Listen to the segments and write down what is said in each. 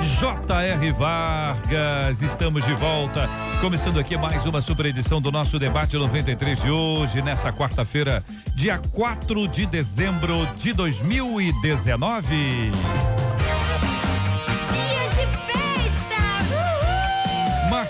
J.R. Vargas, estamos de volta, começando aqui mais uma super edição do nosso debate 93 de hoje, nessa quarta-feira, dia 4 de dezembro de 2019.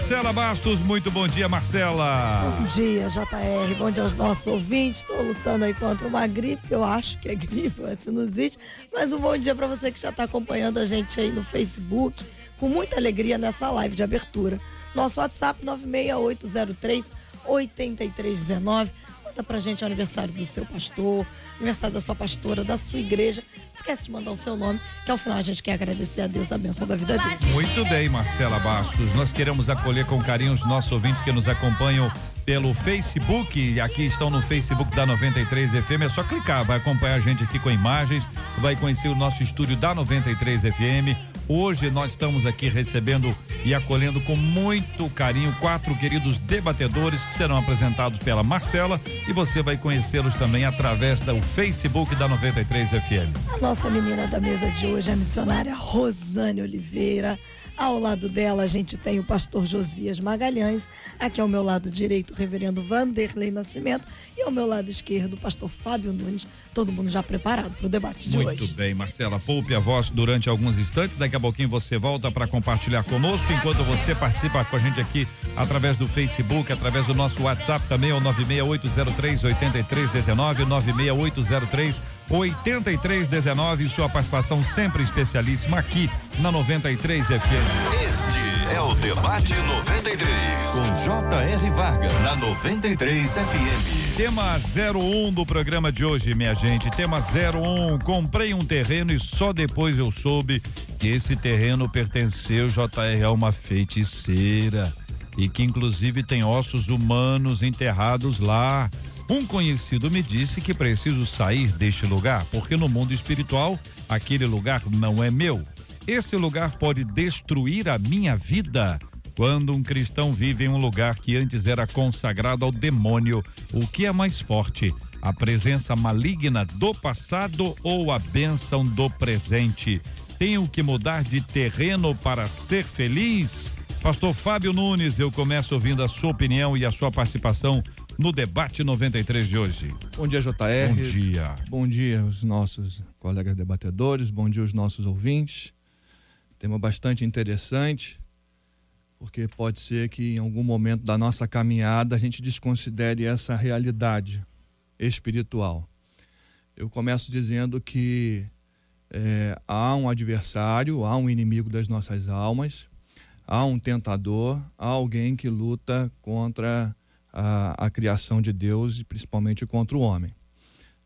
Marcela Bastos, muito bom dia, Marcela. Bom dia, JR. Bom dia aos nossos ouvintes. Estou lutando aí contra uma gripe, eu acho que é gripe, é sinusite. Mas um bom dia para você que já está acompanhando a gente aí no Facebook, com muita alegria nessa live de abertura. Nosso WhatsApp 96803 8319. Conta pra gente o aniversário do seu pastor, aniversário da sua pastora, da sua igreja. Não esquece de mandar o seu nome, que ao final a gente quer agradecer a Deus a benção da vida dele. Muito bem, Marcela Bastos. Nós queremos acolher com carinho os nossos ouvintes que nos acompanham pelo Facebook. Aqui estão no Facebook da 93 FM. É só clicar, vai acompanhar a gente aqui com imagens, vai conhecer o nosso estúdio da 93 FM Hoje nós estamos aqui recebendo e acolhendo com muito carinho quatro queridos debatedores que serão apresentados pela Marcela e você vai conhecê-los também através do Facebook da 93 FM. A nossa menina da mesa de hoje é a missionária Rosane Oliveira. Ao lado dela, a gente tem o pastor Josias Magalhães. Aqui ao meu lado direito, o reverendo Vanderlei Nascimento. E ao meu lado esquerdo, o pastor Fábio Nunes. Todo mundo já preparado para o debate de Muito hoje. Muito bem, Marcela. Poupe a voz durante alguns instantes. Daqui a pouquinho você volta para compartilhar conosco. Enquanto você participa com a gente aqui através do Facebook, através do nosso WhatsApp também, é o 96803 8319, 96803 8319. Sua participação sempre especialíssima aqui na 93 FM. Este é o Debate 93, com J.R. Vargas, na 93 FM. Tema 01 do programa de hoje, minha gente. Tema 01. Comprei um terreno e só depois eu soube que esse terreno pertenceu, JR, a uma feiticeira. E que inclusive tem ossos humanos enterrados lá. Um conhecido me disse que preciso sair deste lugar, porque no mundo espiritual aquele lugar não é meu. Esse lugar pode destruir a minha vida. Quando um cristão vive em um lugar que antes era consagrado ao demônio, o que é mais forte? A presença maligna do passado ou a bênção do presente? Tenho que mudar de terreno para ser feliz? Pastor Fábio Nunes, eu começo ouvindo a sua opinião e a sua participação no debate 93 de hoje. Bom dia, JR. Bom dia. Bom dia aos nossos colegas debatedores, bom dia aos nossos ouvintes. Tema bastante interessante, porque pode ser que em algum momento da nossa caminhada a gente desconsidere essa realidade espiritual. Eu começo dizendo que é, há um adversário, há um inimigo das nossas almas, há um tentador, há alguém que luta contra a, a criação de Deus e principalmente contra o homem.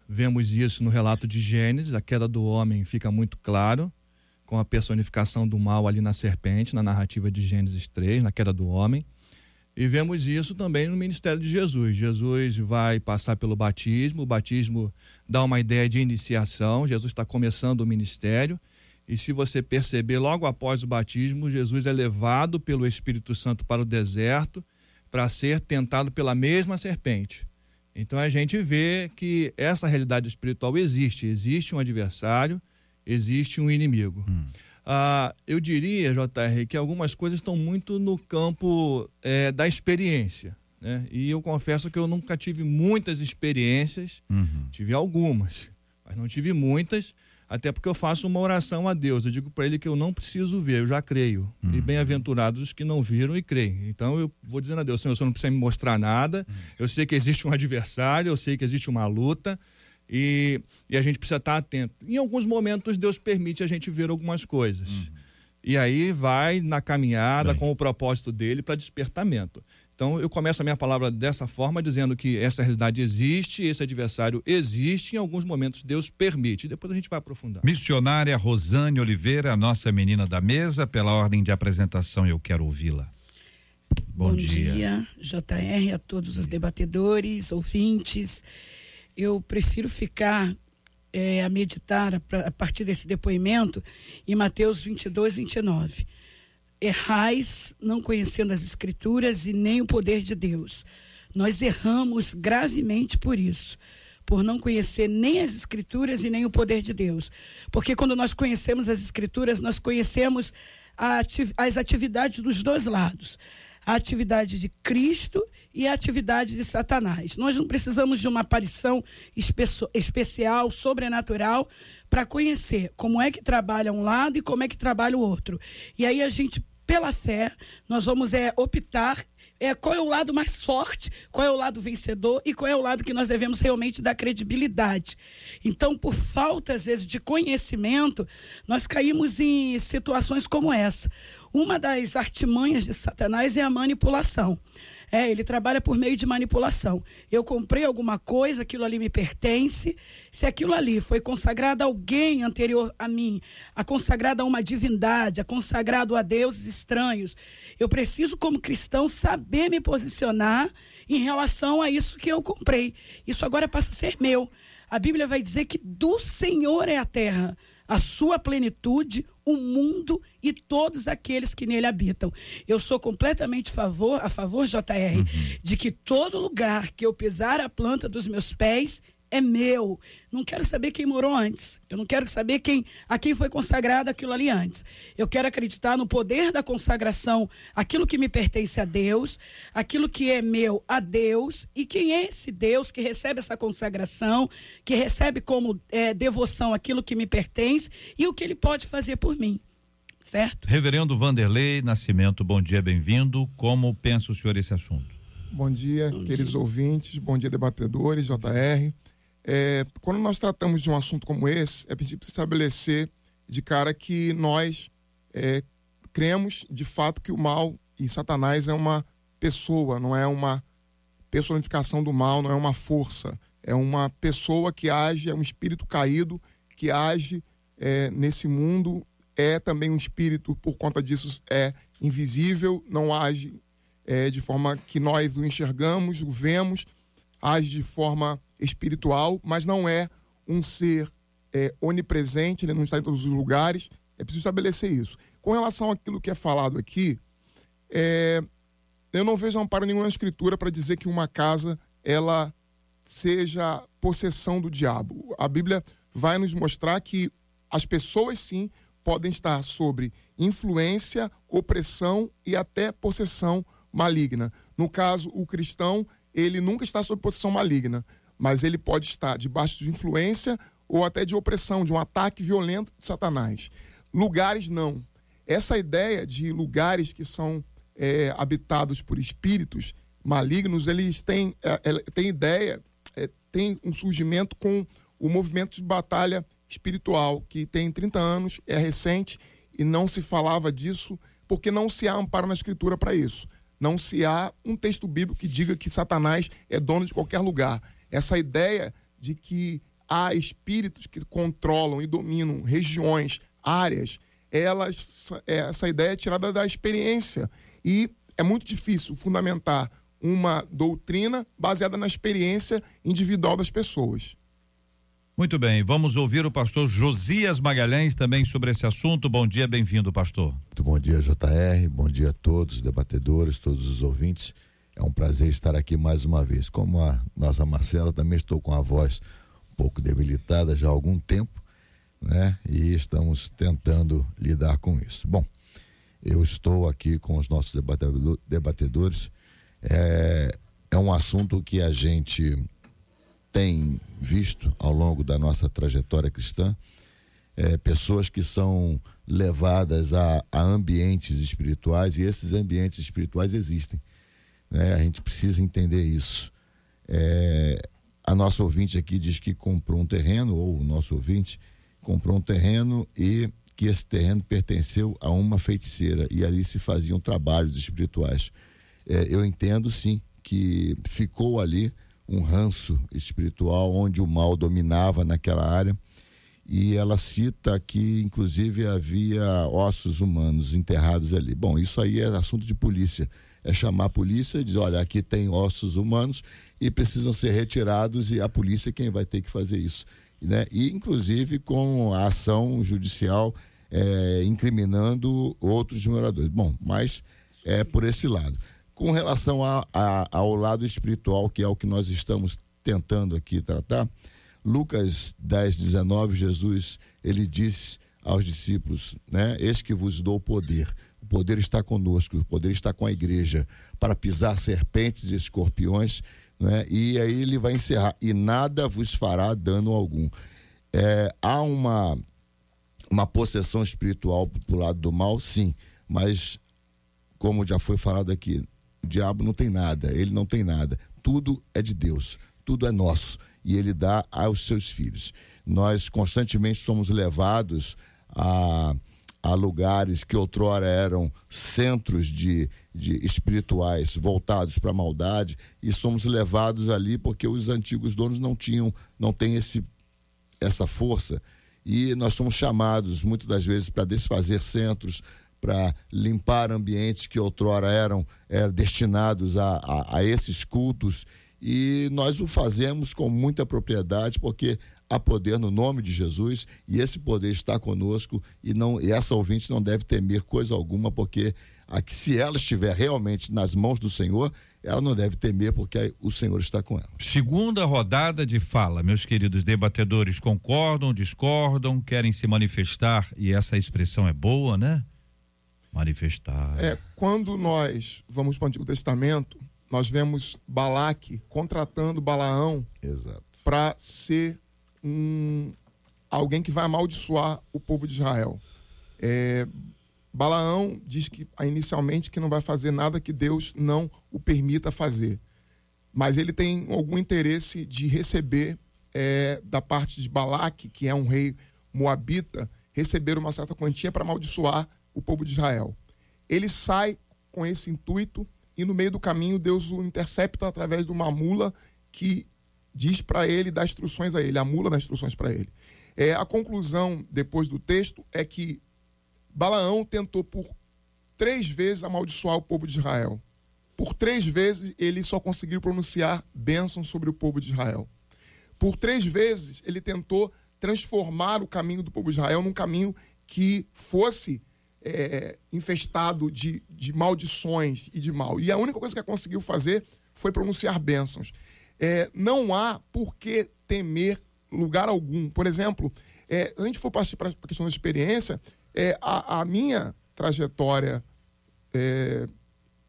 Vemos isso no relato de Gênesis, a queda do homem fica muito claro, com a personificação do mal ali na serpente, na narrativa de Gênesis 3, na queda do homem. E vemos isso também no ministério de Jesus. Jesus vai passar pelo batismo, o batismo dá uma ideia de iniciação, Jesus está começando o ministério. E se você perceber, logo após o batismo, Jesus é levado pelo Espírito Santo para o deserto para ser tentado pela mesma serpente. Então a gente vê que essa realidade espiritual existe. Existe um adversário, existe um inimigo. Hum. Ah, eu diria, JR, que algumas coisas estão muito no campo é, da experiência. Né? E eu confesso que eu nunca tive muitas experiências, uhum. tive algumas, mas não tive muitas, até porque eu faço uma oração a Deus. Eu digo para ele que eu não preciso ver, eu já creio. Uhum. E bem-aventurados os que não viram e creem. Então eu vou dizendo a Deus, Senhor, você não precisa me mostrar nada. Uhum. Eu sei que existe um adversário, eu sei que existe uma luta. E, e a gente precisa estar atento. Em alguns momentos, Deus permite a gente ver algumas coisas. Uhum. E aí vai na caminhada Bem. com o propósito dele para despertamento. Então eu começo a minha palavra dessa forma, dizendo que essa realidade existe, esse adversário existe, em alguns momentos Deus permite. Depois a gente vai aprofundar. Missionária Rosane Oliveira, a nossa menina da mesa, pela ordem de apresentação, eu quero ouvi-la. Bom, Bom dia. dia, JR, a todos os debatedores, ouvintes. Eu prefiro ficar é, a meditar a, a partir desse depoimento em Mateus 22, 29 errais não conhecendo as Escrituras e nem o poder de Deus. Nós erramos gravemente por isso, por não conhecer nem as Escrituras e nem o poder de Deus. Porque quando nós conhecemos as Escrituras, nós conhecemos as atividades dos dois lados. A atividade de Cristo e a atividade de Satanás. Nós não precisamos de uma aparição espe especial, sobrenatural, para conhecer como é que trabalha um lado e como é que trabalha o outro. E aí a gente pela fé, nós vamos é, optar é, qual é o lado mais forte, qual é o lado vencedor e qual é o lado que nós devemos realmente dar credibilidade. Então, por falta, às vezes, de conhecimento, nós caímos em situações como essa. Uma das artimanhas de Satanás é a manipulação. É, ele trabalha por meio de manipulação. Eu comprei alguma coisa, aquilo ali me pertence. Se aquilo ali foi consagrado a alguém anterior a mim, a consagrado a uma divindade, a consagrado a deuses estranhos, eu preciso, como cristão, saber me posicionar em relação a isso que eu comprei. Isso agora passa a ser meu. A Bíblia vai dizer que do Senhor é a terra a sua plenitude, o mundo e todos aqueles que nele habitam. Eu sou completamente favor, a favor, JR, uhum. de que todo lugar que eu pisar a planta dos meus pés, é meu. Não quero saber quem morou antes. Eu não quero saber quem a quem foi consagrado aquilo ali antes. Eu quero acreditar no poder da consagração, aquilo que me pertence a Deus, aquilo que é meu a Deus e quem é esse Deus que recebe essa consagração, que recebe como é, devoção aquilo que me pertence e o que ele pode fazer por mim. Certo? Reverendo Vanderlei Nascimento, bom dia, bem-vindo. Como pensa o senhor esse assunto? Bom dia, bom queridos dia. ouvintes, bom dia, debatedores, JR. É, quando nós tratamos de um assunto como esse, é preciso estabelecer de cara que nós é, cremos de fato que o mal e Satanás é uma pessoa, não é uma personificação do mal, não é uma força. É uma pessoa que age, é um espírito caído que age é, nesse mundo, é também um espírito, por conta disso, é invisível, não age é, de forma que nós o enxergamos, o vemos, age de forma espiritual, mas não é um ser é, onipresente, ele não está em todos os lugares. É preciso estabelecer isso. Com relação àquilo que é falado aqui, é, eu não vejo amparo nenhuma escritura para dizer que uma casa ela seja possessão do diabo. A Bíblia vai nos mostrar que as pessoas sim podem estar sobre influência, opressão e até possessão maligna. No caso, o cristão, ele nunca está sob possessão maligna, mas ele pode estar debaixo de influência ou até de opressão, de um ataque violento de Satanás. Lugares não. Essa ideia de lugares que são é, habitados por espíritos malignos, eles têm, é, é têm ideia, é, tem um surgimento com o movimento de batalha espiritual, que tem 30 anos, é recente e não se falava disso porque não se há amparo na escritura para isso. Não se há um texto bíblico que diga que Satanás é dono de qualquer lugar essa ideia de que há espíritos que controlam e dominam regiões, áreas, elas, é, essa ideia é tirada da experiência. E é muito difícil fundamentar uma doutrina baseada na experiência individual das pessoas. Muito bem, vamos ouvir o pastor Josias Magalhães também sobre esse assunto. Bom dia, bem-vindo, pastor. Muito bom dia, JR. Bom dia a todos os debatedores, todos os ouvintes. É um prazer estar aqui mais uma vez. Como a nossa Marcela, também estou com a voz um pouco debilitada já há algum tempo, né? E estamos tentando lidar com isso. Bom, eu estou aqui com os nossos debatedores. É, é um assunto que a gente tem visto ao longo da nossa trajetória cristã. É, pessoas que são levadas a, a ambientes espirituais e esses ambientes espirituais existem né? A gente precisa entender isso. É, a nossa ouvinte aqui diz que comprou um terreno, ou o nosso ouvinte comprou um terreno e que esse terreno pertenceu a uma feiticeira e ali se faziam trabalhos espirituais. é, eu entendo sim que ficou ali um ranço espiritual onde o mal dominava naquela área. E ela cita que, inclusive, havia ossos humanos enterrados ali. Bom, isso aí é assunto de polícia. É chamar a polícia e dizer: olha, aqui tem ossos humanos e precisam ser retirados, e a polícia é quem vai ter que fazer isso. Né? E, inclusive, com a ação judicial é, incriminando outros moradores. Bom, mas é por esse lado. Com relação a, a, ao lado espiritual, que é o que nós estamos tentando aqui tratar, Lucas 10, 19, Jesus, ele diz aos discípulos, né? Eis que vos dou poder. Poder está conosco, o poder está com a igreja para pisar serpentes e escorpiões, né? E aí ele vai encerrar, e nada vos fará dano algum. É, há uma, uma possessão espiritual do lado do mal, sim, mas como já foi falado aqui, o diabo não tem nada, ele não tem nada. Tudo é de Deus, tudo é nosso e ele dá aos seus filhos. Nós constantemente somos levados a, a lugares que outrora eram centros de, de espirituais voltados para a maldade e somos levados ali porque os antigos donos não tinham, não têm esse, essa força e nós somos chamados muitas das vezes para desfazer centros, para limpar ambientes que outrora eram, eram destinados a, a, a, esses cultos. E nós o fazemos com muita propriedade, porque há poder no nome de Jesus e esse poder está conosco. E, não, e essa ouvinte não deve temer coisa alguma, porque aqui, se ela estiver realmente nas mãos do Senhor, ela não deve temer porque o Senhor está com ela. Segunda rodada de fala, meus queridos debatedores, concordam, discordam, querem se manifestar e essa expressão é boa, né? manifestar. É, quando nós vamos para o Antigo Testamento, nós vemos Balaque contratando Balaão para ser um, alguém que vai amaldiçoar o povo de Israel. É, Balaão diz que inicialmente que não vai fazer nada que Deus não o permita fazer. Mas ele tem algum interesse de receber é, da parte de Balaque, que é um rei moabita, receber uma certa quantia para amaldiçoar o povo de Israel. Ele sai com esse intuito e no meio do caminho Deus o intercepta através de uma mula que diz para ele, dá instruções a ele, a mula dá instruções para ele. É, a conclusão depois do texto é que Balaão tentou por três vezes amaldiçoar o povo de Israel. Por três vezes ele só conseguiu pronunciar bênção sobre o povo de Israel. Por três vezes ele tentou transformar o caminho do povo de Israel num caminho que fosse é, infestado de, de maldições e de mal. E a única coisa que ela conseguiu fazer foi pronunciar bênçãos. É, não há por que temer lugar algum. Por exemplo, é, a gente for partir para a questão da experiência, é, a, a minha trajetória é,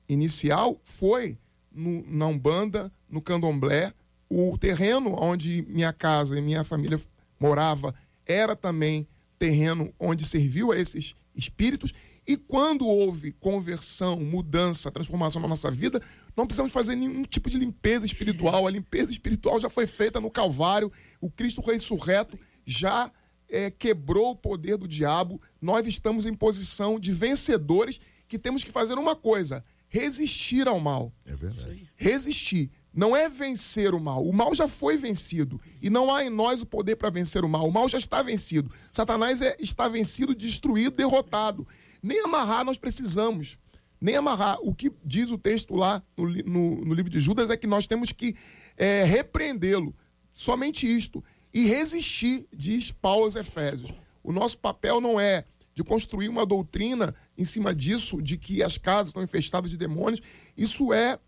inicial foi no, na Umbanda, no Candomblé. O terreno onde minha casa e minha família morava era também terreno onde serviu a esses espíritos. E quando houve conversão, mudança, transformação na nossa vida, não precisamos fazer nenhum tipo de limpeza espiritual. A limpeza espiritual já foi feita no Calvário. O Cristo ressurreto já é, quebrou o poder do diabo. Nós estamos em posição de vencedores que temos que fazer uma coisa: resistir ao mal. É verdade. Resistir. Não é vencer o mal. O mal já foi vencido. E não há em nós o poder para vencer o mal. O mal já está vencido. Satanás é, está vencido, destruído, derrotado. Nem amarrar nós precisamos. Nem amarrar. O que diz o texto lá no, no, no livro de Judas é que nós temos que é, repreendê-lo. Somente isto. E resistir, diz Paulo aos Efésios. O nosso papel não é de construir uma doutrina em cima disso, de que as casas estão infestadas de demônios. Isso é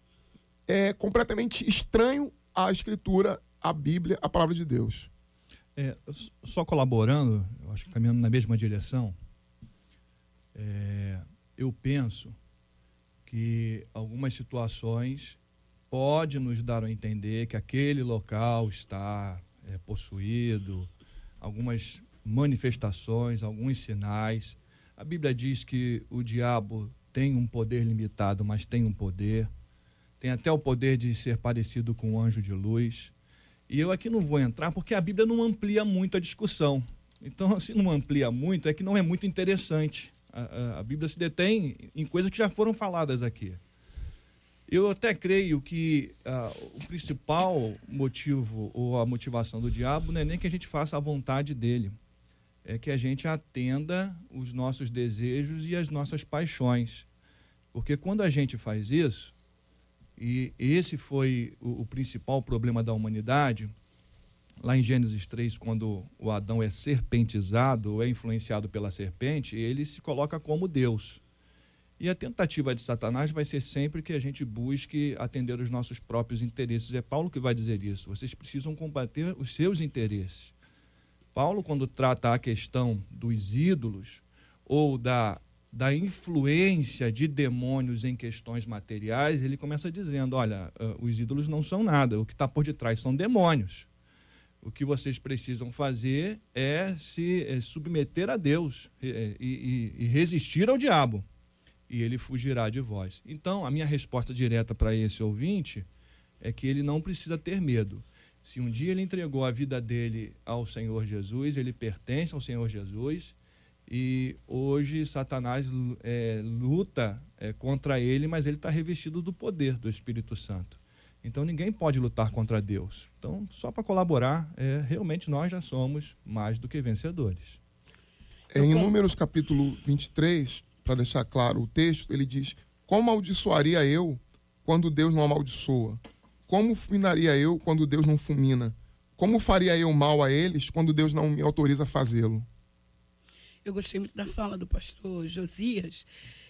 é completamente estranho à Escritura, à Bíblia, à palavra de Deus. É, só colaborando, eu acho que caminhando na mesma direção, é, eu penso que algumas situações pode nos dar a entender que aquele local está é, possuído, algumas manifestações, alguns sinais. A Bíblia diz que o diabo tem um poder limitado, mas tem um poder tem até o poder de ser parecido com um anjo de luz. E eu aqui não vou entrar porque a Bíblia não amplia muito a discussão. Então, se não amplia muito, é que não é muito interessante. A, a, Bíblia se detém em coisas que já foram faladas aqui. Eu até creio que uh, o principal motivo ou a motivação do diabo não é nem que a gente faça a vontade dele, é que a gente atenda os nossos desejos e as nossas paixões. Porque quando a gente faz isso, e esse foi o, o principal problema da humanidade, lá em Gênesis 3, quando o Adão é serpentizado, é influenciado pela serpente, ele se coloca como Deus. E a tentativa de Satanás vai ser sempre que a gente busque atender os nossos próprios interesses. É Paulo que vai dizer isso. Vocês precisam combater os seus interesses. Paulo, quando trata a questão dos ídolos ou da da influência de demônios em questões materiais, ele começa dizendo: olha, uh, os ídolos não são nada, o que está por detrás são demônios. O que vocês precisam fazer é se é submeter a Deus e, e, e resistir ao diabo, e ele fugirá de vós. Então, a minha resposta direta para esse ouvinte é que ele não precisa ter medo. Se um dia ele entregou a vida dele ao Senhor Jesus, ele pertence ao Senhor Jesus e hoje Satanás é, luta é, contra ele, mas ele está revestido do poder do Espírito Santo. Então ninguém pode lutar contra Deus. Então, só para colaborar, é, realmente nós já somos mais do que vencedores. Em Números capítulo 23, para deixar claro o texto, ele diz: Como amaldiçoaria eu quando Deus não amaldiçoa? Como fulminaria eu quando Deus não fulmina? Como faria eu mal a eles quando Deus não me autoriza a fazê-lo? Eu gostei muito da fala do pastor Josias,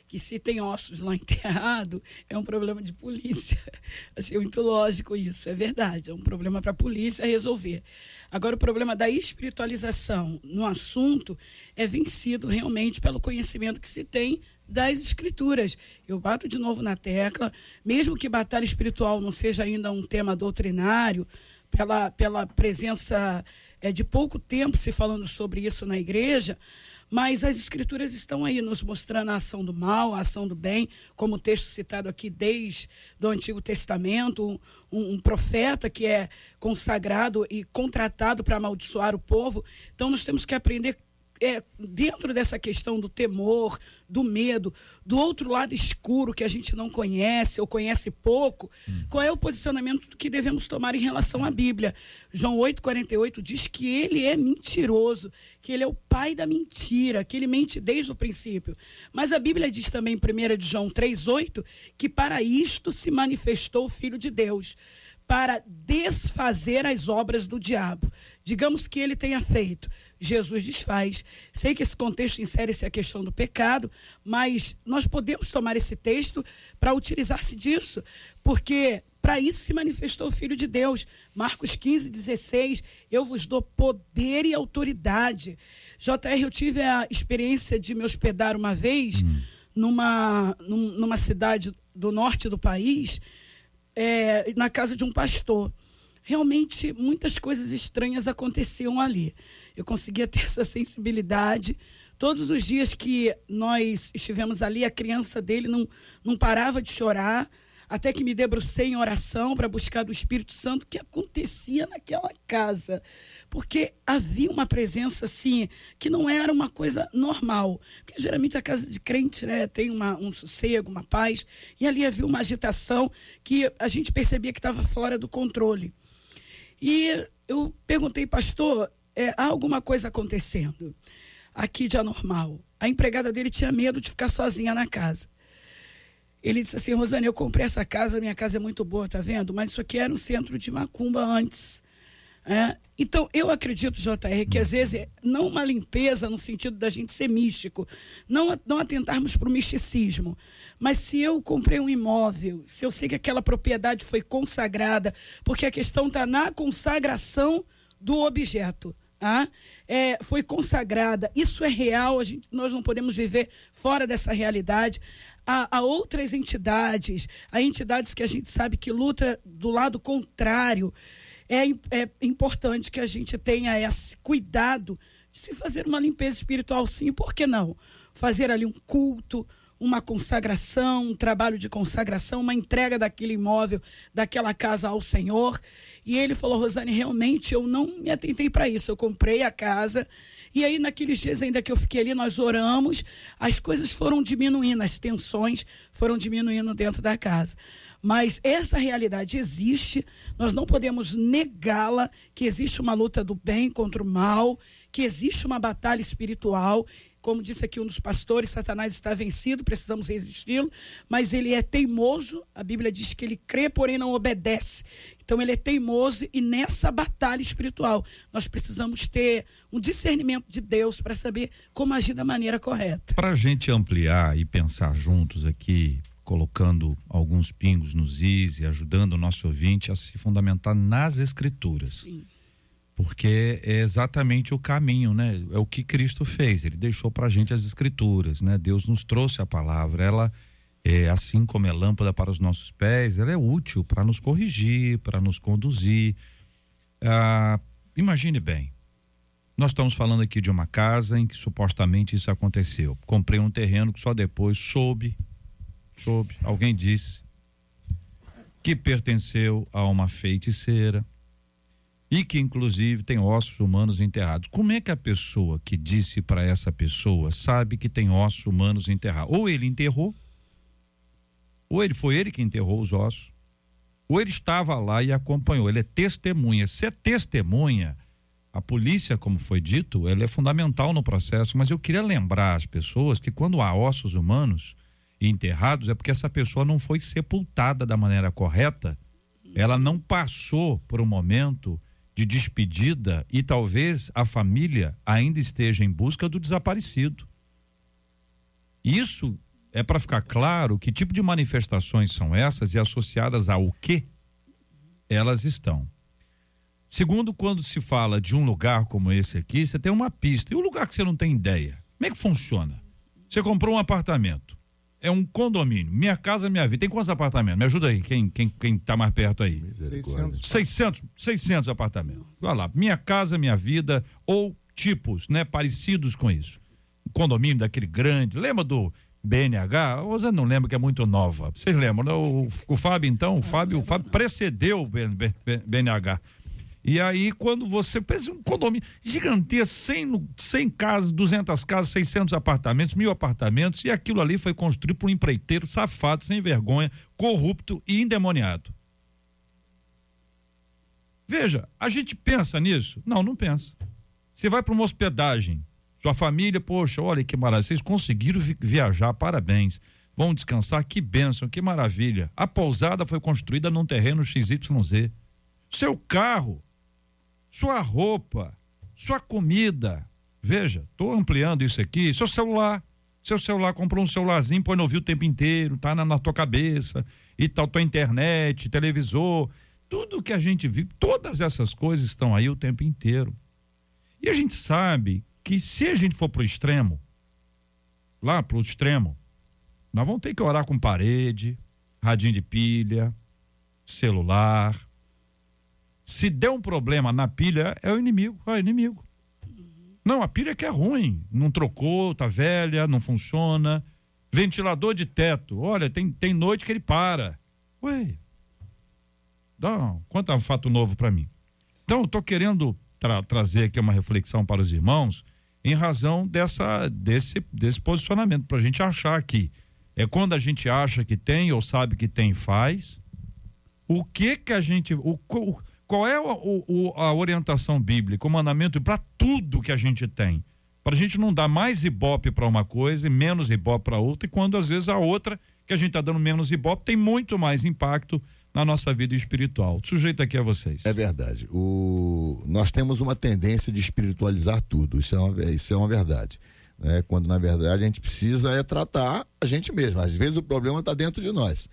que se tem ossos lá enterrado, é um problema de polícia. Achei muito lógico isso, é verdade, é um problema para a polícia resolver. Agora, o problema da espiritualização no assunto é vencido realmente pelo conhecimento que se tem das escrituras. Eu bato de novo na tecla, mesmo que batalha espiritual não seja ainda um tema doutrinário, pela, pela presença é, de pouco tempo se falando sobre isso na igreja, mas as escrituras estão aí nos mostrando a ação do mal, a ação do bem, como o texto citado aqui desde do Antigo Testamento, um, um profeta que é consagrado e contratado para amaldiçoar o povo. Então nós temos que aprender é, dentro dessa questão do temor, do medo, do outro lado escuro que a gente não conhece ou conhece pouco, hum. qual é o posicionamento que devemos tomar em relação à Bíblia? João 8,48 diz que ele é mentiroso, que ele é o pai da mentira, que ele mente desde o princípio. Mas a Bíblia diz também, em 1 de João 3,8, que para isto se manifestou o Filho de Deus para desfazer as obras do diabo. Digamos que ele tenha feito Jesus desfaz. Sei que esse contexto insere-se a questão do pecado, mas nós podemos tomar esse texto para utilizar-se disso, porque para isso se manifestou o Filho de Deus. Marcos 15, 16. Eu vos dou poder e autoridade. JR, eu tive a experiência de me hospedar uma vez hum. numa, numa cidade do norte do país, é, na casa de um pastor realmente muitas coisas estranhas aconteciam ali. Eu conseguia ter essa sensibilidade. Todos os dias que nós estivemos ali, a criança dele não, não parava de chorar, até que me debrucei em oração para buscar do Espírito Santo o que acontecia naquela casa. Porque havia uma presença assim, que não era uma coisa normal. Porque geralmente a casa de crente né, tem uma, um sossego, uma paz, e ali havia uma agitação que a gente percebia que estava fora do controle. E eu perguntei, pastor, é, há alguma coisa acontecendo aqui de anormal? A empregada dele tinha medo de ficar sozinha na casa. Ele disse assim, Rosane, eu comprei essa casa, minha casa é muito boa, tá vendo? Mas isso aqui era um centro de macumba antes. É? Então, eu acredito, JR, que às vezes não uma limpeza no sentido da gente ser místico, não, não atentarmos para o misticismo, mas se eu comprei um imóvel, se eu sei que aquela propriedade foi consagrada, porque a questão está na consagração do objeto. Ah, é, foi consagrada, isso é real, a gente, nós não podemos viver fora dessa realidade. Há, há, outras entidades, há entidades que a gente sabe que luta do lado contrário é, é importante que a gente tenha esse cuidado de se fazer uma limpeza espiritual, sim, por que não? Fazer ali um culto, uma consagração, um trabalho de consagração, uma entrega daquele imóvel, daquela casa ao Senhor. E ele falou: Rosane, realmente eu não me atentei para isso. Eu comprei a casa E aí, naqueles dias ainda que eu fiquei ali, nós oramos, as coisas foram diminuindo, as tensões foram diminuindo dentro da casa. Mas essa realidade existe, nós não podemos negá-la, que existe uma luta do bem contra o mal, que existe uma batalha espiritual. Como disse aqui um dos pastores, Satanás está vencido, precisamos resisti-lo, mas ele é teimoso, a Bíblia diz que ele crê, porém não obedece. Então ele é teimoso e nessa batalha espiritual nós precisamos ter um discernimento de Deus para saber como agir da maneira correta. Para a gente ampliar e pensar juntos aqui, colocando alguns pingos nos is e ajudando o nosso ouvinte a se fundamentar nas escrituras. Sim. Porque é exatamente o caminho, né? É o que Cristo fez. Ele deixou para a gente as escrituras, né? Deus nos trouxe a palavra. Ela é assim como é lâmpada para os nossos pés, ela é útil para nos corrigir, para nos conduzir. Ah, imagine bem. Nós estamos falando aqui de uma casa em que supostamente isso aconteceu. Comprei um terreno que só depois soube soube, alguém disse que pertenceu a uma feiticeira e que inclusive tem ossos humanos enterrados. Como é que a pessoa que disse para essa pessoa sabe que tem ossos humanos enterrados? Ou ele enterrou, ou ele foi ele que enterrou os ossos, ou ele estava lá e acompanhou. Ele é testemunha. Se é testemunha, a polícia, como foi dito, ela é fundamental no processo, mas eu queria lembrar as pessoas que quando há ossos humanos, enterrados é porque essa pessoa não foi sepultada da maneira correta, ela não passou por um momento de despedida e talvez a família ainda esteja em busca do desaparecido. Isso é para ficar claro que tipo de manifestações são essas e associadas ao que elas estão. Segundo, quando se fala de um lugar como esse aqui, você tem uma pista. E o um lugar que você não tem ideia? Como é que funciona? Você comprou um apartamento é um condomínio. Minha casa, minha vida. Tem quantos apartamentos? Me ajuda aí, quem, quem, quem tá mais perto aí? 600. 600, 600 apartamentos. Vai lá. Minha casa, minha vida, ou tipos, né, parecidos com isso. Um condomínio daquele grande. Lembra do BNH? Você não lembra que é muito nova. Vocês lembram, né? O, o Fábio, então, o Fábio, o Fábio precedeu o BNH. E aí, quando você pensa um condomínio gigantesco, 100, 100 casas, 200 casas, 600 apartamentos, mil apartamentos, e aquilo ali foi construído por um empreiteiro safado, sem vergonha, corrupto e endemoniado. Veja, a gente pensa nisso? Não, não pensa. Você vai para uma hospedagem, sua família, poxa, olha que maravilha, vocês conseguiram viajar, parabéns. Vão descansar, que bênção, que maravilha. A pousada foi construída num terreno XYZ. Seu carro sua roupa, sua comida. Veja, estou ampliando isso aqui. Seu celular. Seu celular comprou um celularzinho, põe no ouvido o tempo inteiro, tá na, na tua cabeça e tal, tua internet, televisor, tudo que a gente vive, todas essas coisas estão aí o tempo inteiro. E a gente sabe que se a gente for pro extremo, lá pro extremo, nós vamos ter que orar com parede, radinho de pilha, celular, se der um problema na pilha, é o inimigo. É o inimigo. Não, a pilha que é ruim. Não trocou, tá velha, não funciona. Ventilador de teto. Olha, tem, tem noite que ele para. Ué. Dá, conta um fato novo para mim. Então, eu tô querendo tra trazer aqui uma reflexão para os irmãos em razão dessa, desse, desse posicionamento, para a gente achar aqui. É quando a gente acha que tem ou sabe que tem, faz. O que que a gente. O, o, qual é o, o, a orientação bíblica, o mandamento para tudo que a gente tem? Para a gente não dar mais ibope para uma coisa e menos ibope para outra, e quando às vezes a outra, que a gente está dando menos ibope, tem muito mais impacto na nossa vida espiritual. Sujeito aqui é vocês. É verdade. O... Nós temos uma tendência de espiritualizar tudo, isso é uma, isso é uma verdade. Né? Quando na verdade a gente precisa é tratar a gente mesmo. Às vezes o problema está dentro de nós.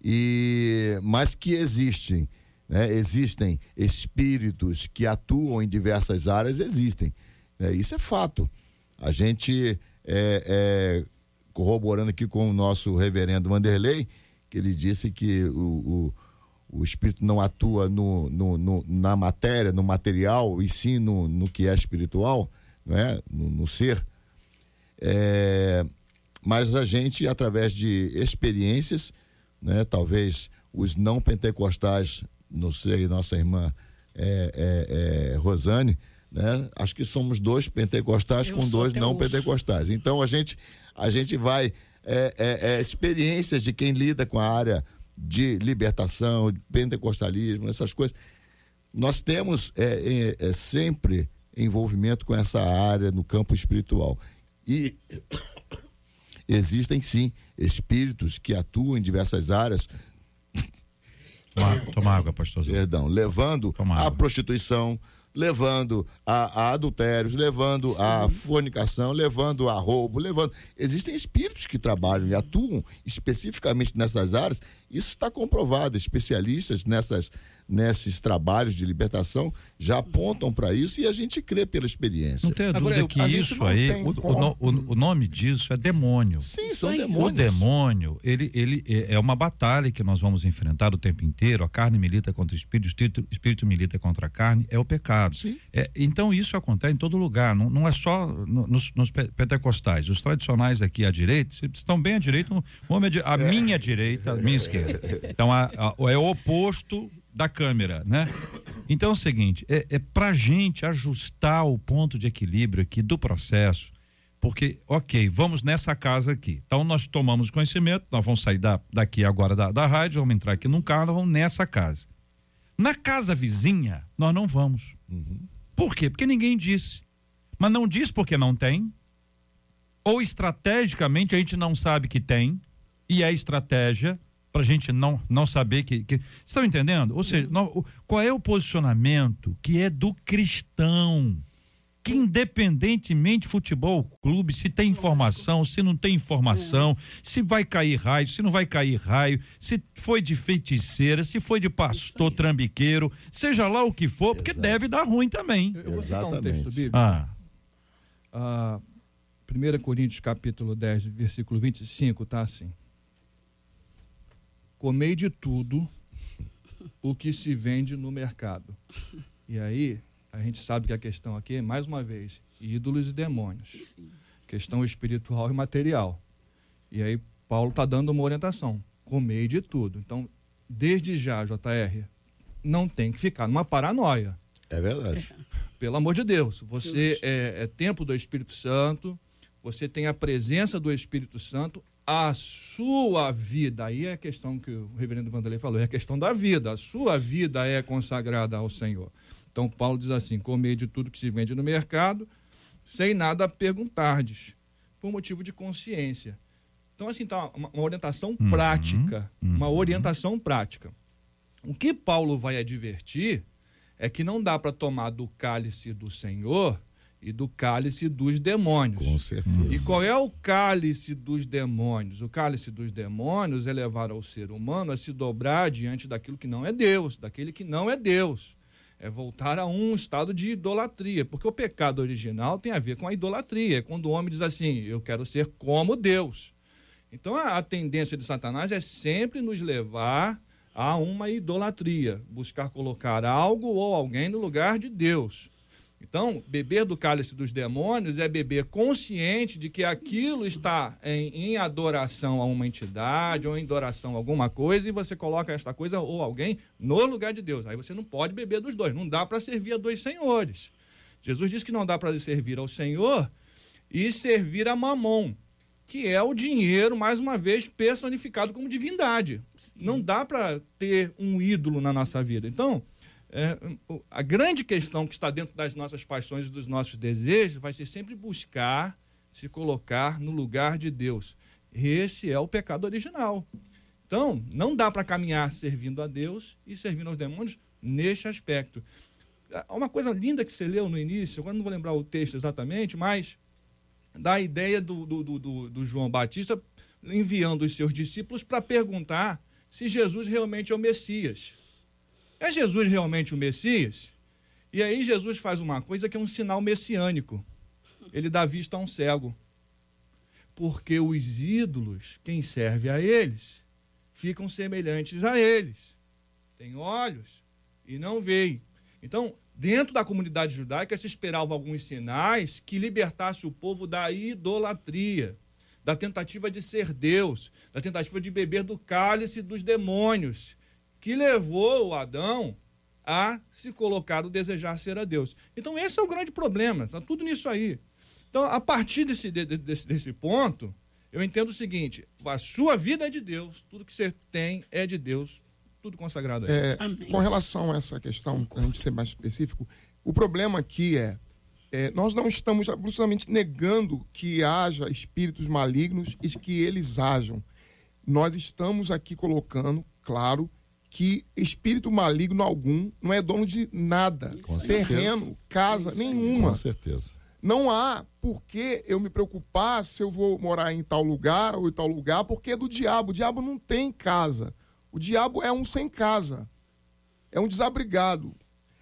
E mas que existem né? Existem espíritos que atuam em diversas áreas, existem. Né? Isso é fato. A gente, é, é, corroborando aqui com o nosso reverendo Vanderlei, que ele disse que o, o, o espírito não atua no, no, no, na matéria, no material, e sim no, no que é espiritual, né? no, no ser. É, mas a gente, através de experiências, né? talvez os não pentecostais não sei, nossa irmã é, é, é, Rosane, né? Acho que somos dois pentecostais Eu com dois não pentecostais. Então a gente, a gente vai. É, é, experiências de quem lida com a área de libertação, de pentecostalismo, essas coisas. Nós temos sempre envolvimento com essa área no campo espiritual. E existem sim espíritos que atuam em diversas áreas, Toma, toma água, pastor. perdão, levando à prostituição, levando a, a adultérios, levando a fornicação, levando a roubo, levando. Existem espíritos que trabalham e atuam especificamente nessas áreas. Isso está comprovado. Especialistas nessas, nesses trabalhos de libertação já apontam para isso e a gente crê pela experiência. Não tenha Agora, dúvida eu- que isso aí, o, o o- o nome disso é demônio. Sim, são. O demônios. demônio, ele, ele é é uma batalha que nós vamos enfrentar o tempo inteiro. A carne milita contra o espírito, o espírito, espírito milita contra a carne, é o pecado. Sim. É, então isso acontece em todo lugar, não, não é só no- nos, nos pe- pentecostais. Os tradicionais aqui à direita estão bem à direita, um homem à a minha direita, a minha esquerda. Então a- a- é o oposto da câmera, né? Então é o seguinte, é, é pra gente ajustar o ponto de equilíbrio aqui do processo, porque, ok, vamos nessa casa aqui. Então nós tomamos conhecimento, nós vamos sair da, daqui agora da, da rádio, vamos entrar aqui num carro, vamos nessa casa. Na casa vizinha, nós não vamos. Por quê? Porque ninguém disse. Mas não diz porque não tem. Ou estrategicamente a gente não sabe que tem. E é estratégia para a gente não, não saber que, que. Vocês estão entendendo? Ou seja, nó- o- qual é o posicionamento que é do cristão? Que independentemente futebol clube, se tem informação, se não tem informação, se vai cair raio, se não vai cair raio, se foi de feiticeira, se foi de pastor trambiqueiro, seja lá o que for, porque deve dar ruim também. Eu vou citar um Exatamente. texto bíblico. Ah, Ah, 1 Coríntios capítulo 10, versículo 25, tá assim. Comei de tudo o que se vende no mercado. E aí, a gente sabe que a questão aqui é, mais uma vez, ídolos e demônios. Questão espiritual e material. E aí, Paulo está dando uma orientação. Comei de tudo. Então, desde já, JR, não tem que ficar numa paranoia É verdade. pelo amor de Deus, você é, é templo do Espírito Santo, você tem a presença do Espírito Santo, a sua vida, aí é a questão que o reverendo Vanderlei falou, é a questão da vida, a sua vida é consagrada ao Senhor. Então Paulo diz assim, comer de tudo que se vende no mercado, sem nada perguntardes, por motivo de consciência. Então assim, tá uma, uma orientação prática, uma orientação prática. O que Paulo vai advertir é que não dá para tomar do cálice do Senhor e do cálice dos demônios. Com certeza. E qual é o cálice dos demônios? O cálice dos demônios é levar ao ser humano a se dobrar diante daquilo que não é Deus, daquele que não é Deus. É voltar a um estado de idolatria, porque o pecado original tem a ver com a idolatria. É quando o homem diz assim: Eu quero ser como Deus. Então a, a tendência de Satanás é sempre nos levar a uma idolatria, buscar colocar algo ou alguém no lugar de Deus. Então, beber do cálice dos demônios é beber consciente de que aquilo está em, em adoração a uma entidade ou em adoração a alguma coisa e você coloca esta coisa ou alguém no lugar de Deus. Aí você não pode beber dos dois. Não dá para servir a dois senhores. Jesus disse que não dá para servir ao Senhor e servir a Mamon, que é o dinheiro, mais uma vez, personificado como divindade. Não dá para ter um ídolo na nossa vida. Então, é, a grande questão que está dentro das nossas paixões e dos nossos desejos vai ser sempre buscar se colocar no lugar de Deus. Esse é o pecado original. Então, não dá para caminhar servindo a Deus e servindo aos demônios neste aspecto. Há Uma coisa linda que você leu no início, agora não vou lembrar o texto exatamente, mas dá a ideia do, do- do- do João Batista enviando os seus discípulos para perguntar se Jesus realmente é o Messias. É Jesus realmente o Messias? E aí Jesus faz uma coisa que é um sinal messiânico. Ele dá vista a um cego. Porque os ídolos, quem serve a eles, ficam semelhantes a eles. Tem olhos e não veem. Então, dentro da comunidade judaica se esperava alguns sinais que libertasse o povo da idolatria, da tentativa de ser Deus, da tentativa de beber do cálice dos demônios, que levou o Adão a se colocar o desejar ser a Deus. Então esse é o grande problema, está tudo nisso aí. Então, a partir desse, desse, desse ponto, eu entendo o seguinte: a sua vida é de Deus, tudo que você tem é de Deus, tudo consagrado a Ele. É, com relação a essa questão, a gente ser mais específico, o problema aqui é, é, nós não estamos absolutamente negando que haja espíritos malignos e que eles hajam. Nós estamos aqui colocando, claro, que espírito maligno algum não é dono de nada. Com terreno, certeza. casa, nenhuma. Com certeza. Não há por que eu me preocupar se eu vou morar em tal lugar ou em tal lugar, porque é do diabo. O diabo não tem casa. O diabo é um sem casa. É um desabrigado.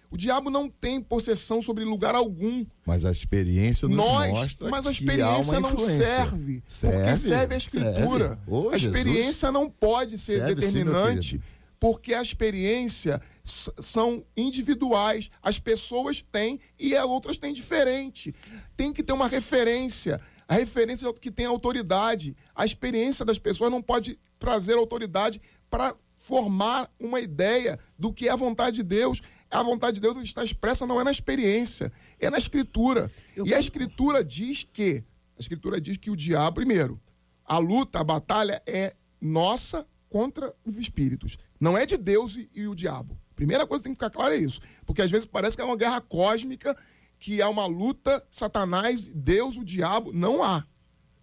O diabo não tem possessão sobre lugar algum. Mas a experiência nos Nós, mostra mas a experiência uma não influência. serve, Serve, porque serve a escritura. serve. Ô, a Jesus. experiência não pode ser Serve sim, determinante, querido. Porque a experiência são individuais. As pessoas têm e as outras têm diferente. Tem que ter uma referência. A referência é o que tem autoridade. A experiência das pessoas não pode trazer autoridade para formar uma ideia do que é a vontade de Deus. A vontade de Deus está expressa não é na experiência, é na escritura. E a escritura diz que a escritura diz que o diabo, primeiro, a luta, a batalha é nossa contra os espíritos. Não é de Deus e, e o diabo. Primeira coisa que tem que ficar clara é isso. Porque às vezes parece que é uma guerra cósmica, que é uma luta, Satanás, Deus, o diabo. Não há.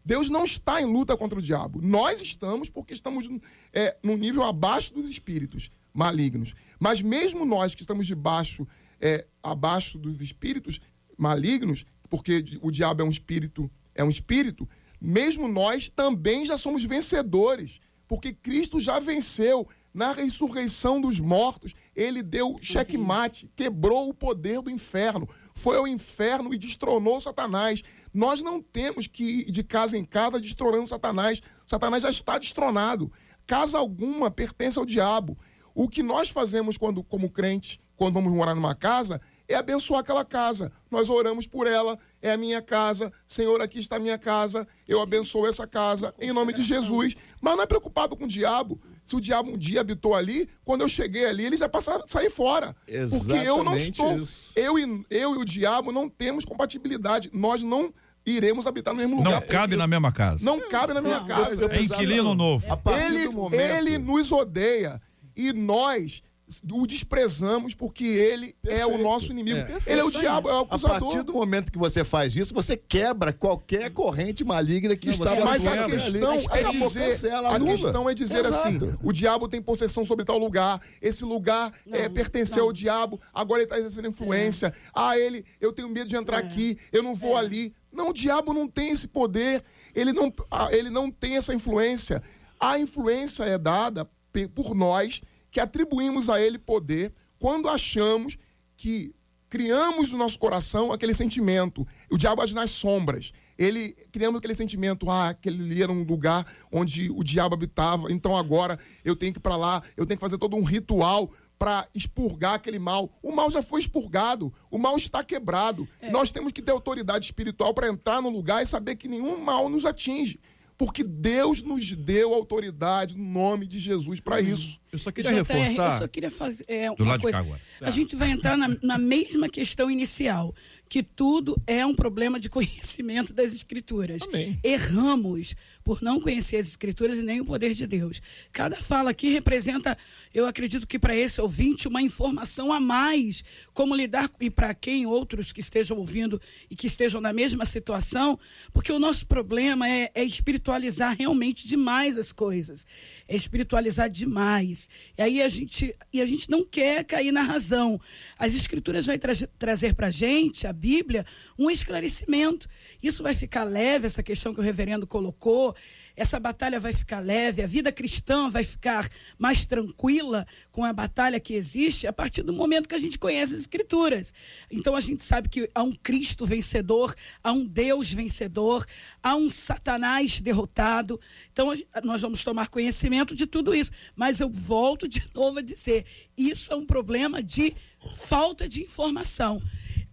Deus não está em luta contra o diabo. Nós estamos porque estamos é, no nível abaixo dos espíritos malignos. Mas mesmo nós que estamos debaixo, é, abaixo dos espíritos malignos, porque o diabo é um espírito, é um espírito, mesmo nós também já somos vencedores, porque Cristo já venceu na ressurreição dos mortos. Ele deu checkmate, quebrou o poder do inferno, foi ao inferno e destronou Satanás. Nós não temos que ir de casa em casa destronando Satanás. Satanás já está destronado. Casa alguma pertence ao diabo. O que nós fazemos quando, como crentes, quando vamos morar numa casa, é abençoar aquela casa. Nós oramos por ela, é a minha casa. Senhor, aqui está a minha casa. Eu abençoo essa casa em nome de Jesus. Mas não é preocupado com o diabo. Se o diabo um dia habitou ali, quando eu cheguei ali, ele já passa a sair fora. Porque eu não Exatamente estou. isso. Eu e, eu e o diabo não temos compatibilidade. Nós não iremos habitar no mesmo lugar. Não cabe na mesma casa. Não cabe na minha Não, casa. É inquilino novo. Ele, ele nos odeia e nós o desprezamos porque ele é o Perfeito. nosso inimigo. É. Ele é o diabo, é o A acusador. partir do momento que você faz isso, você quebra qualquer corrente maligna que Não, estava você Mas a questão é dizer, cancela, a questão é dizer assim, o diabo tem possessão sobre tal lugar, esse lugar é, pertenceu ao diabo, agora ele está exercendo influência. Ah, ele, eu tenho medo de entrar aqui, eu não vou ali. Não, o diabo não tem esse poder, ele não, ah, ele não tem essa influência. A influência é dada por nós que atribuímos a ele poder quando achamos que criamos no nosso coração aquele sentimento. O diabo age nas sombras. Ele criamos aquele sentimento, ah, aquele ali era um lugar onde o diabo habitava, então agora eu tenho que ir para lá, eu tenho que fazer todo um ritual para expurgar aquele mal. O mal já foi expurgado, o mal está quebrado. Nós temos que ter autoridade espiritual para entrar no lugar e saber que nenhum mal nos atinge. Porque Deus nos deu autoridade no nome de Jesus para isso. Eu só queria JR, reforçar. Eu só queria fazer é, Do uma lado de coisa. cá agora. A gente vai entrar na, na mesma questão inicial, que tudo é um problema de conhecimento das escrituras. Amém. Erramos por não conhecer as escrituras e nem o poder de Deus. Cada fala aqui representa, eu acredito que para esse ouvinte, uma informação a mais, como lidar e para quem outros que estejam ouvindo e que estejam na mesma situação, porque o nosso problema é, é espiritualizar realmente demais as coisas, é espiritualizar demais. E aí a gente e a gente não quer cair na razão. As escrituras vai tra trazer para gente a Bíblia um esclarecimento. Isso vai ficar leve essa questão que o reverendo colocou. Essa batalha vai ficar leve, a vida cristã vai ficar mais tranquila com a batalha que existe a partir do momento que a gente conhece as Escrituras. Então a gente sabe que há um Cristo vencedor, há um Deus vencedor, há um Satanás derrotado. Então nós vamos tomar conhecimento de tudo isso. Mas eu volto de novo a dizer: isso é um problema de falta de informação.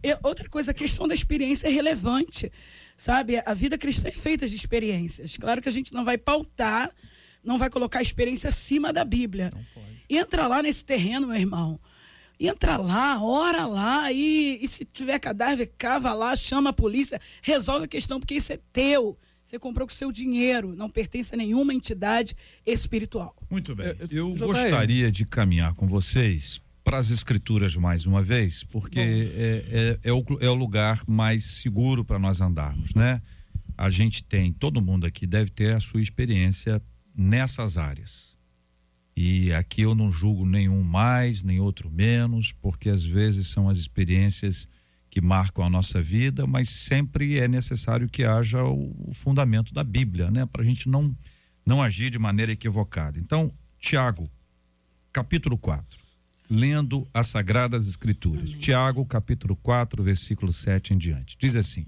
E outra coisa, a questão da experiência é relevante. Sabe, a vida cristã é feita de experiências. Claro que a gente não vai pautar, não vai colocar a experiência acima da Bíblia. Entra lá nesse terreno, meu irmão. entra lá, ora lá e, e se tiver cadáver, cava lá, chama a polícia, resolve a questão, porque isso é teu. Você comprou com seu dinheiro, não pertence a nenhuma entidade espiritual. Muito bem. Eu gostaria de caminhar com vocês para as escrituras mais uma vez, porque é, é, é, o, é o lugar mais seguro para nós andarmos, né? A gente tem, todo mundo aqui deve ter a sua experiência nessas áreas. E aqui eu não julgo nenhum mais, nem outro menos, porque às vezes são as experiências que marcam a nossa vida, mas sempre é necessário que haja o, fundamento da Bíblia, né? Para a gente não, não agir de maneira equivocada. Então, Tiago, capítulo 4, lendo as Sagradas Escrituras. Amém. Tiago, capítulo 4, versículo 7 em diante. Diz assim: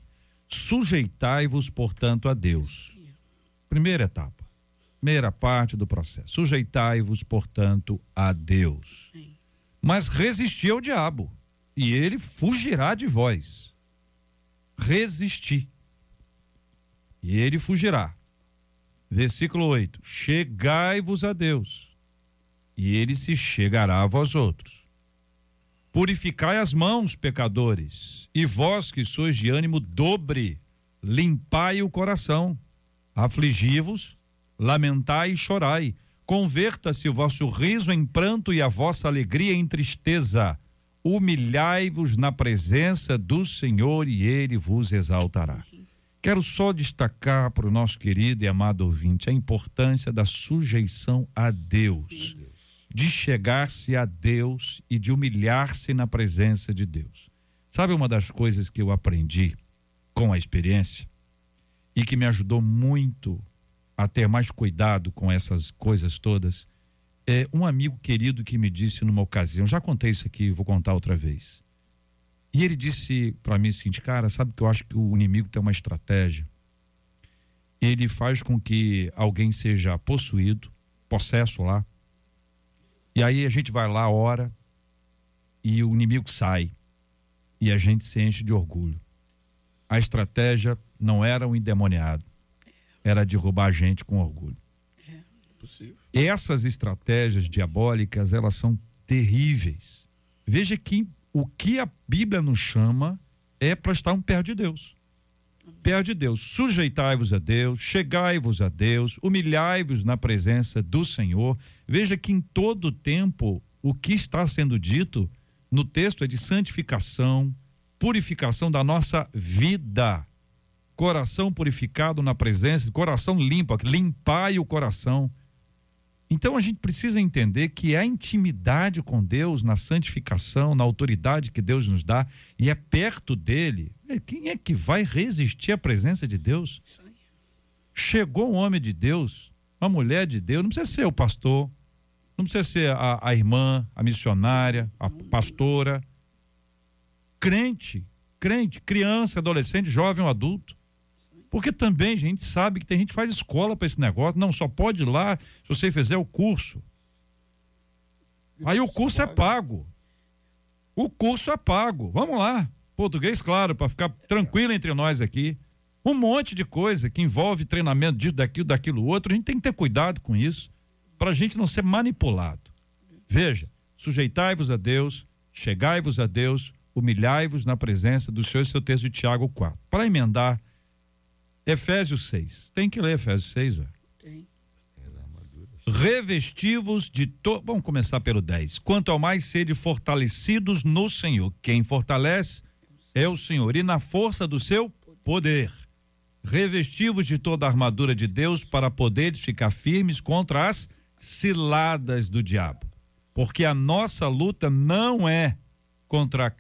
Sujeitai-vos, portanto, a Deus. Primeira etapa primeira parte do processo. Sujeitai-vos, portanto, a Deus. Mas resisti ao diabo, e ele fugirá de vós. Resisti. E ele fugirá. Versículo 8: Chegai-vos a Deus, e ele se chegará a vós outros. Purificai as mãos, pecadores, e vós que sois de ânimo dobre, limpai o coração. Afligi-vos lamentai e chorai. Converta-se o vosso riso em pranto e a vossa alegria em tristeza. Humilhai-vos na presença do Senhor e ele vos exaltará. Quero só destacar para o nosso querido e amado ouvinte a importância da sujeição a Deus, de chegar-se a Deus e de humilhar-se na presença de Deus. Sabe uma das coisas que eu aprendi com a experiência e que me ajudou muito a ter mais cuidado com essas coisas todas. É um amigo querido que me disse numa ocasião, já contei isso aqui, vou contar outra vez. E ele disse para mim seguinte, cara, sabe que eu acho que o inimigo tem uma estratégia. Ele faz com que alguém seja possuído, possesso lá. E aí a gente vai lá, ora, e o inimigo sai. E a gente se enche de orgulho. A estratégia não era um endemoniado era derrubar a gente com orgulho. É. Possível. Essas estratégias diabólicas, elas são terríveis. Veja que o que a Bíblia nos chama é para estar um perto de Deus. Perto de Deus. Sujeitai-vos a Deus, chegai-vos a Deus, humilhai-vos na presença do Senhor. Veja que em todo tempo o que está sendo dito no texto é de santificação, purificação da nossa vida coração purificado na presença, coração limpo, limpai o coração. Então a gente precisa entender que a intimidade com Deus, na santificação, na autoridade que Deus nos dá, e é perto dele. É, quem é que vai resistir à presença de Deus? Chegou um homem de Deus, uma mulher de Deus, não precisa ser o pastor, não precisa ser a, a irmã, a missionária, a pastora. Crente, crente, criança, adolescente, jovem ou adulto. Porque também a gente sabe que tem gente que faz escola para esse negócio, não só pode ir lá se você fizer o curso. Aí o curso é pago. O curso é pago. Vamos lá. Português, claro, para ficar tranquilo entre nós aqui. Um monte de coisa que envolve treinamento disso, daquilo, daquilo outro. A gente tem que ter cuidado com isso, para a gente não ser manipulado. Veja, sujeitai-vos a Deus, chegai-vos a Deus, humilhai-vos na presença do Senhor, seu texto de Tiago 4. Para emendar Efésios 6. Tem que ler Efésios 6, ó. Tem. Revestivos de todo. Vamos começar pelo 10. Quanto ao mais sede fortalecidos no Senhor. Quem fortalece é o Senhor. E na força do seu poder. Revestivos de toda a armadura de Deus para poderes ficar firmes contra as ciladas do diabo. Porque a nossa luta não é contra a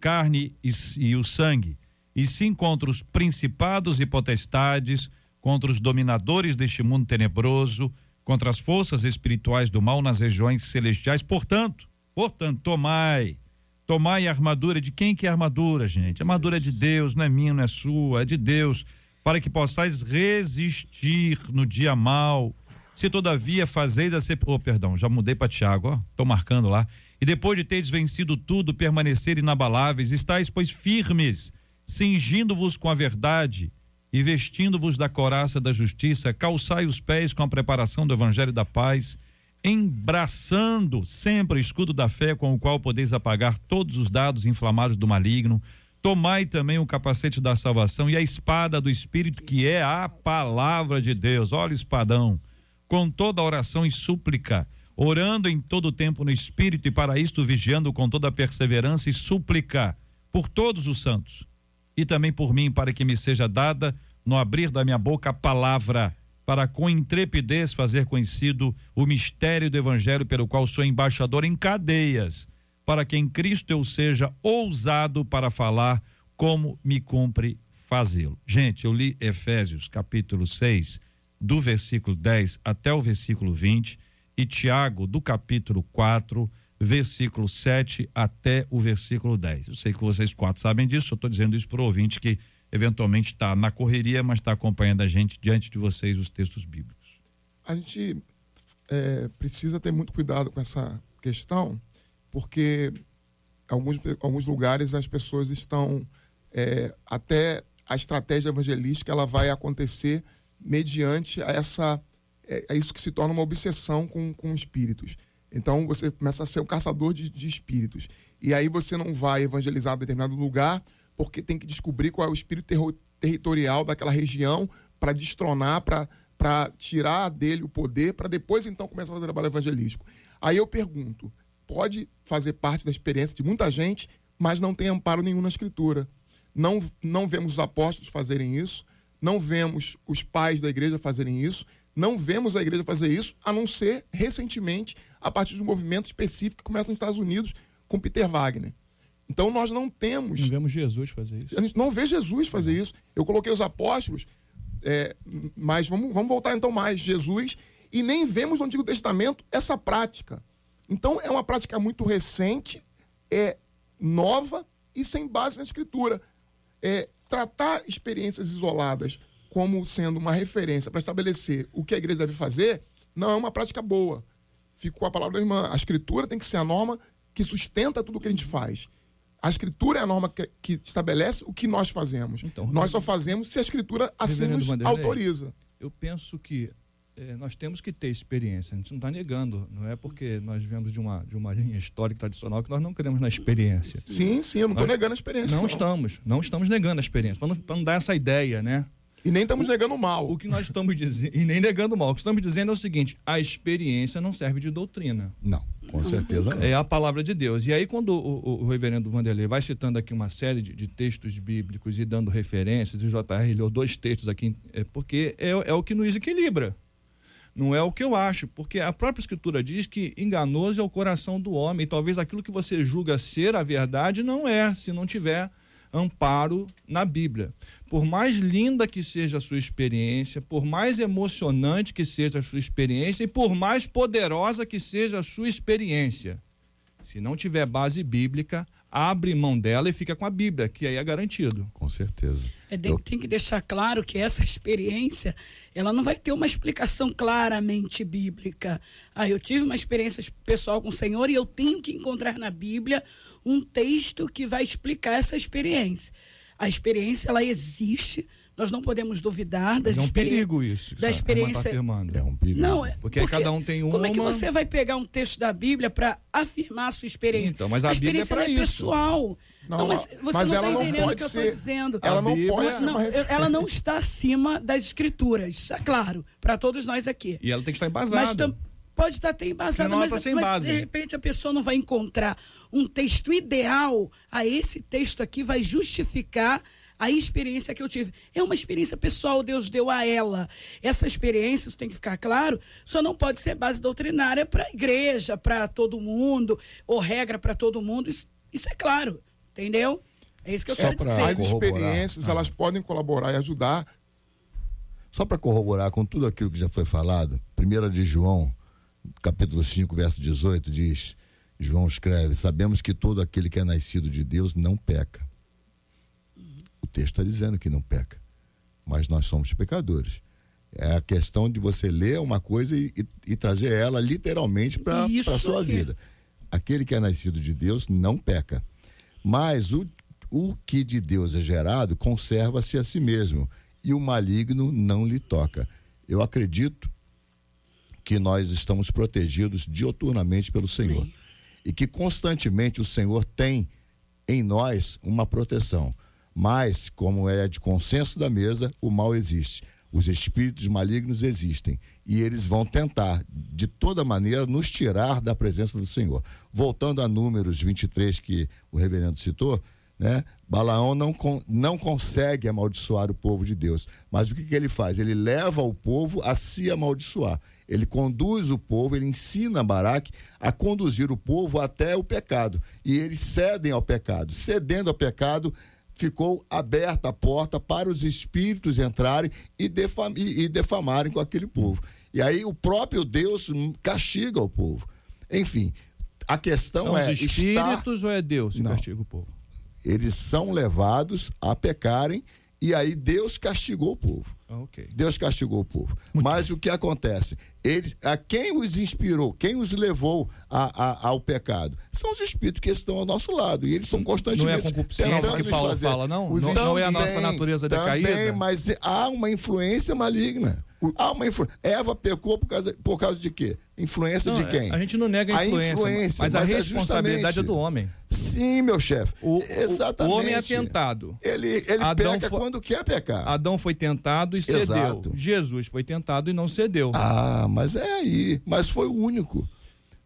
carne e, e o sangue, e sim contra os principados e potestades, contra os dominadores deste mundo tenebroso, contra as forças espirituais do mal nas regiões celestiais. Portanto, portanto, tomai, tomai a armadura de quem que é a armadura, gente? A armadura é de Deus, não é minha, não é sua, é de Deus, para que possais resistir no dia mal. Se todavia fazeis a oh, perdão, já mudei para Tiago, ó, tô marcando lá. E depois de teres vencido tudo, permanecer inabaláveis, estáis pois firmes cingindo-vos com a verdade e vestindo-vos da coraça da justiça, calçai os pés com a preparação do evangelho da paz, embraçando sempre o escudo da fé com o qual podeis apagar todos os dados inflamados do maligno. Tomai também o capacete da salvação e a espada do Espírito, que é a palavra de Deus. Olha o espadão. Com toda oração e súplica, orando em todo tempo no Espírito e para isto vigiando com toda perseverança e súplica por todos os santos e também por mim, para que me seja dada no abrir da minha boca a palavra para com intrepidez fazer conhecido o mistério do evangelho pelo qual sou embaixador em cadeias, para que em Cristo eu seja ousado para falar como me cumpre fazê-lo. Gente, eu li Efésios capítulo 6, do versículo 10 até o versículo 20, e Tiago, do capítulo 4, versículo 7 até o versículo 10. Eu sei que vocês quatro sabem disso, eu estou dizendo isso para o ouvinte que eventualmente está na correria, mas está acompanhando a gente diante de vocês os textos bíblicos? A gente é, precisa ter muito cuidado com essa questão, porque alguns, alguns lugares as pessoas estão é, até a estratégia evangelística ela vai acontecer mediante a essa é, é, isso que se torna uma obsessão com, com espíritos. Então você começa a ser um caçador de, de espíritos. E aí você não vai evangelizar determinado lugar porque tem que descobrir qual é o espírito ter territorial daquela região para destronar, para tirar dele o poder, para depois então começar a fazer trabalho evangelístico. Aí eu pergunto: pode fazer parte da experiência de muita gente, mas não tem amparo nenhum na Escritura. Não, não vemos os apóstolos fazerem isso, não vemos os pais da igreja fazerem isso, não vemos a igreja fazer isso, a não ser recentemente, a partir de um movimento específico que começa nos Estados Unidos com Peter Wagner. Então nós não temos. Não vemos Jesus fazer isso. A gente não vê Jesus fazer isso. Eu coloquei os apóstolos, é, mas vamos, vamos voltar então mais. Jesus, e nem vemos no Antigo Testamento essa prática. Então é uma prática muito recente, é nova e sem base na Escritura. É, tratar experiências isoladas como sendo uma referência para estabelecer o que a igreja deve fazer, não é uma prática boa. Ficou a palavra da irmã. A Escritura tem que ser a norma que sustenta tudo o que a gente faz. A escritura é a norma que, que estabelece o que nós fazemos. Então, nós só fazemos se a escritura assim nos autoriza. Eu penso que é, nós temos que ter experiência. A gente não está negando. Não é porque nós vemos de uma, de uma linha histórica tradicional que nós não queremos na experiência. Sim, sim, eu não estou negando a experiência. Não, não, estamos. Não estamos negando a experiência. Para não, não dar essa ideia, né? E nem estamos negando mal. O que nós estamos dizendo, e nem negando mal. O que estamos dizendo é o seguinte: a experiência não serve de doutrina. Não, com certeza não. É a palavra de Deus. E aí, quando o, o, o reverendo Vanderlei vai citando aqui uma série de, de, textos bíblicos e dando referências, o JR leu dois textos aqui, é porque é, é o que nos equilibra. Não é o que eu acho, porque a própria Escritura diz que enganoso é o coração do homem, e talvez aquilo que você julga ser a verdade não é, se não tiver amparo na Bíblia. Por mais linda que seja a sua experiência, por mais emocionante que seja a sua experiência e por mais poderosa que seja a sua experiência, se não tiver base bíblica, abre mão dela e fica com a Bíblia, que aí é garantido. Com certeza. É, tem, tem, que deixar claro que essa experiência, ela não vai ter uma explicação claramente bíblica. Ah, eu tive uma experiência pessoal com o Senhor e eu tenho que encontrar na Bíblia um texto que vai explicar essa experiência. A experiência, ela existe, nós não podemos duvidar das é um perigo isso. Da tá experiência. Tá é um perigo. Não, é, porque, porque cada um tem uma. Como é que você vai pegar um texto da Bíblia para afirmar a sua experiência? Então, mas a, a experiência Bíblia é, é pessoal. Não, não, mas você mas não está entendendo o que ser, eu estou dizendo. Ela não pode ser não, Ela não está acima das escrituras, isso é claro, para todos nós aqui. E ela tem que estar embasada. Mas pode estar até embasada, mas, tá mas de repente a pessoa não vai encontrar um texto ideal. A esse texto aqui vai justificar a experiência que eu tive. É uma experiência pessoal, Deus deu a ela. Essa experiência, isso tem que ficar claro, só não pode ser base doutrinária para a igreja, para todo mundo, ou regra para todo mundo. Isso, isso, é claro, entendeu? É isso que eu Só quero dizer. As experiências, ah. elas podem colaborar e ajudar. Só para corroborar com tudo aquilo que já foi falado, 1 de João, capítulo 5, verso 18, diz: João escreve: Sabemos que todo aquele que é nascido de Deus não peca o texto está dizendo que não peca, mas nós somos pecadores. É a questão de você ler uma coisa e, e, e trazer ela literalmente para a sua vida. Aquele que é nascido de Deus não peca. Mas o, o que de Deus é gerado conserva-se a si mesmo, e o maligno não lhe toca. Eu acredito que nós estamos protegidos dioturnamente pelo Senhor. Amém. E que constantemente o Senhor tem em nós uma proteção. Mas, como é de consenso da mesa, o mal existe. Os espíritos malignos existem e eles vão tentar, de toda maneira, nos tirar da presença do Senhor. Voltando a Números 23, que o reverendo citou, né? Balaão não, não consegue amaldiçoar o povo de Deus. Mas o que, que ele faz? Ele leva o povo a se amaldiçoar. Ele conduz o povo, ele ensina Baraque a conduzir o povo até o pecado. E eles cedem ao pecado. Cedendo ao pecado, ficou aberta a porta para os espíritos entrarem e, defam e, e defamarem com aquele povo. E aí o próprio Deus castiga o povo. Enfim, a questão São é. São os espíritos estar... ou é Deus que Não. castiga o povo? Eles são levados a pecarem e aí Deus castigou o povo. Ah, okay. Deus castigou o povo. Muito Mas bem. o que acontece? Eles, a quem os inspirou, quem os levou a, a, ao pecado? São os espíritos que estão ao nosso lado. E eles são constantemente. Não é a concupiscência que Paulo fazer. fala, não? Não, não, é a nossa natureza decaída? Também, mas há uma influência maligna. Há uma influência. Eva pecou por causa, por causa de quê? Influência não, de quem? A gente não nega a influência, a influência mas, mas, a é responsabilidade é, é, do homem. Sim, meu chefe. Exatamente. O homem é tentado. Ele, ele Adão peca foi, quando quer pecar. Adão foi tentado e cedeu. Exato. Jesus foi tentado e não cedeu. Ah, mas é aí. Mas foi o único.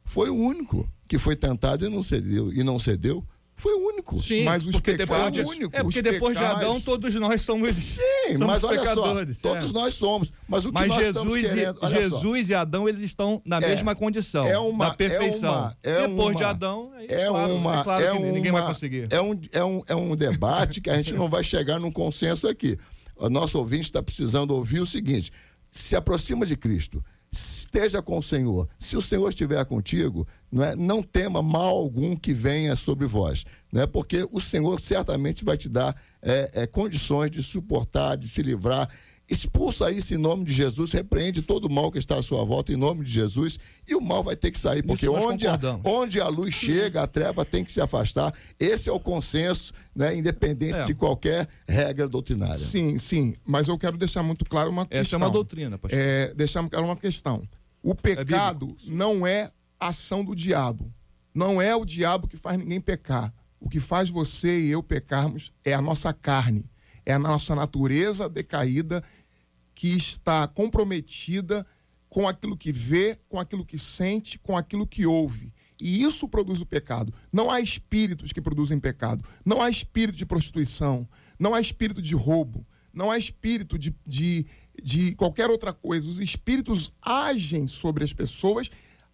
Foi o único que foi tentado e não cedeu. E não cedeu foi o único. Sim, mas porque depois de, único. É porque depois de Adão todos nós somos Sim, somos mas olha pecadores. Só, todos é. nós somos. Mas o que mas nós Jesus, querendo, e, Jesus e Adão eles estão na é, mesma condição, é uma, da perfeição. É uma, é depois uma, de Adão, aí, é claro, uma, é claro é que uma, ninguém vai conseguir. É um, é, um, é um debate que a gente não vai chegar num consenso aqui. O nosso ouvinte está precisando ouvir o seguinte: se aproxima de Cristo esteja com o Senhor. Se o Senhor estiver contigo, não, é, não tema mal algum que venha sobre vós, não é? porque o Senhor certamente vai te dar é, é, condições de suportar, de se livrar expulsa isso em nome de Jesus, repreende todo o mal que está à sua volta em nome de Jesus e o mal vai ter que sair, porque onde a, onde a luz chega, a treva tem que se afastar. Esse é o consenso, né, independente é. de qualquer regra doutrinária. Sim, sim, mas eu quero deixar muito claro uma questão. Essa é uma doutrina, pastor. É, deixar claro uma questão. O é pecado é não é ação do diabo. Não é o diabo que faz ninguém pecar. O que faz você e eu pecarmos é a nossa carne é a nossa natureza decaída que está comprometida com aquilo que vê, com aquilo que sente, com aquilo que ouve. E isso produz o pecado. Não há espíritos que produzem pecado. Não há espírito de prostituição. Não há espírito de roubo. Não há espírito de, de, de qualquer outra coisa. Os espíritos agem sobre as pessoas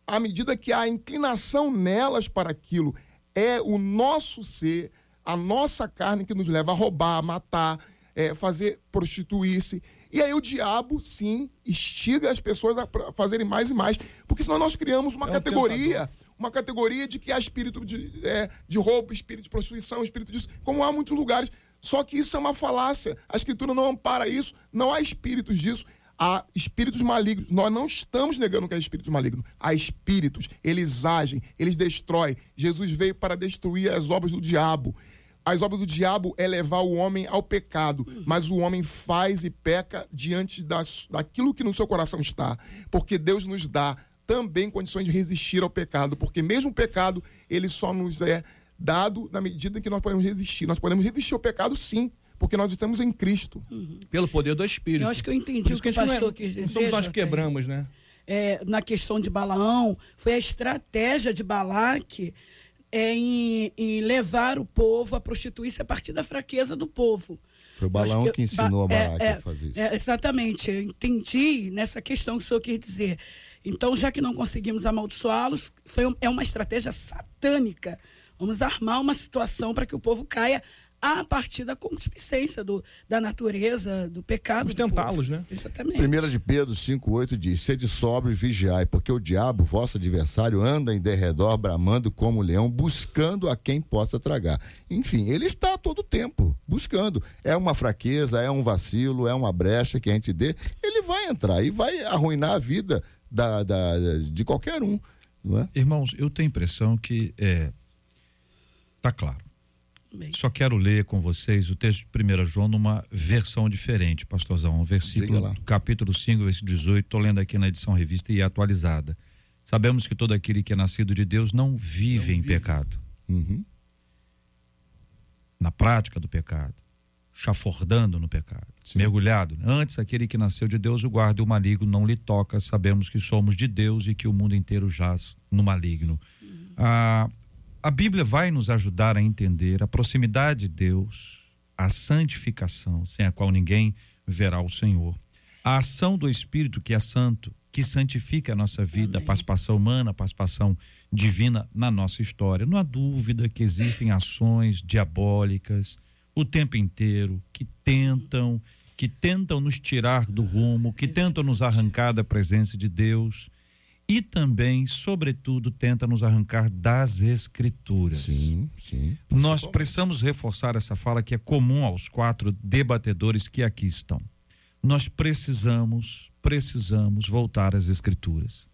à medida que há inclinação nelas para aquilo. É o nosso ser, a nossa carne que nos leva a roubar, a matar, é, fazer prostituir-se. E aí o diabo, sim, instiga as pessoas a fazerem mais e mais. Porque senão nós criamos uma é um categoria, tentador. uma categoria de que há espírito de, é, de roubo, espírito de prostituição, espírito disso, como há muitos lugares. Só que isso é uma falácia. A escritura não ampara isso, não há espíritos disso há espíritos malignos. Nós não estamos negando que há espírito maligno. Há espíritos, eles agem, eles destroem. Jesus veio para destruir as obras do diabo. As obras do diabo é levar o homem ao pecado, mas o homem faz e peca diante das, daquilo que no seu coração está. Porque Deus nos dá também condições de resistir ao pecado, porque mesmo o pecado, ele só nos é dado na medida em que nós podemos resistir. Nós podemos resistir ao pecado, sim, porque nós estamos em Cristo. Uhum. Pelo poder do Espírito. Eu acho que eu entendi o que, que o pastor é, quis dizer. Somos nós que quebramos, né? É, na questão de Balaão, foi a estratégia de Balaque é, em, em, levar o povo a prostituir-se a partir da fraqueza do povo. Foi o Balaão que, que ensinou a é, Balaque é, a fazer isso. É, exatamente, eu entendi nessa questão que o senhor quer dizer. Então, já que não conseguimos amaldiçoá-los, é uma estratégia satânica. Vamos armar uma situação para que o povo caia a partir da concupiscência do, da natureza, do pecado. Vamos tentá-los, né? Exatamente. Primeira de Pedro 5,8 diz: Sede sobre e vigiai, porque o diabo, vosso adversário, anda em derredor, bramando como leão, buscando a quem possa tragar. Enfim, ele está todo tempo buscando. É uma fraqueza, é um vacilo, é uma brecha que a gente dê, ele vai entrar e vai arruinar a vida da, da de qualquer um. Não é? Irmãos, eu tenho a impressão que é, tá claro Bem. Só quero ler com vocês o texto de 1 João numa versão diferente, pastorzão. Um versículo, capítulo 5, versículo 18. Estou lendo aqui na edição revista e atualizada. Sabemos que todo aquele que é nascido de Deus não vive não em vive. pecado. Uhum. Na prática do pecado. Chafurdando no pecado. Sim. Mergulhado. Antes, aquele que nasceu de Deus o guarda e o maligno não lhe toca. Sabemos que somos de Deus e que o mundo inteiro jaz no maligno. Uhum. Ah, a Bíblia vai nos ajudar a entender a proximidade de Deus, a santificação, sem a qual ninguém verá o Senhor, a ação do Espírito que é santo, que santifica a nossa vida, Amém. a participação humana, a participação divina na nossa história. Não há dúvida que existem ações diabólicas o tempo inteiro que tentam, que tentam nos tirar do rumo, que tentam nos arrancar da presença de Deus e também, sobretudo, tenta nos arrancar das escrituras. Sim, sim. Nós precisamos reforçar essa fala que é comum aos quatro debatedores que aqui estão. Nós precisamos, precisamos voltar às escrituras.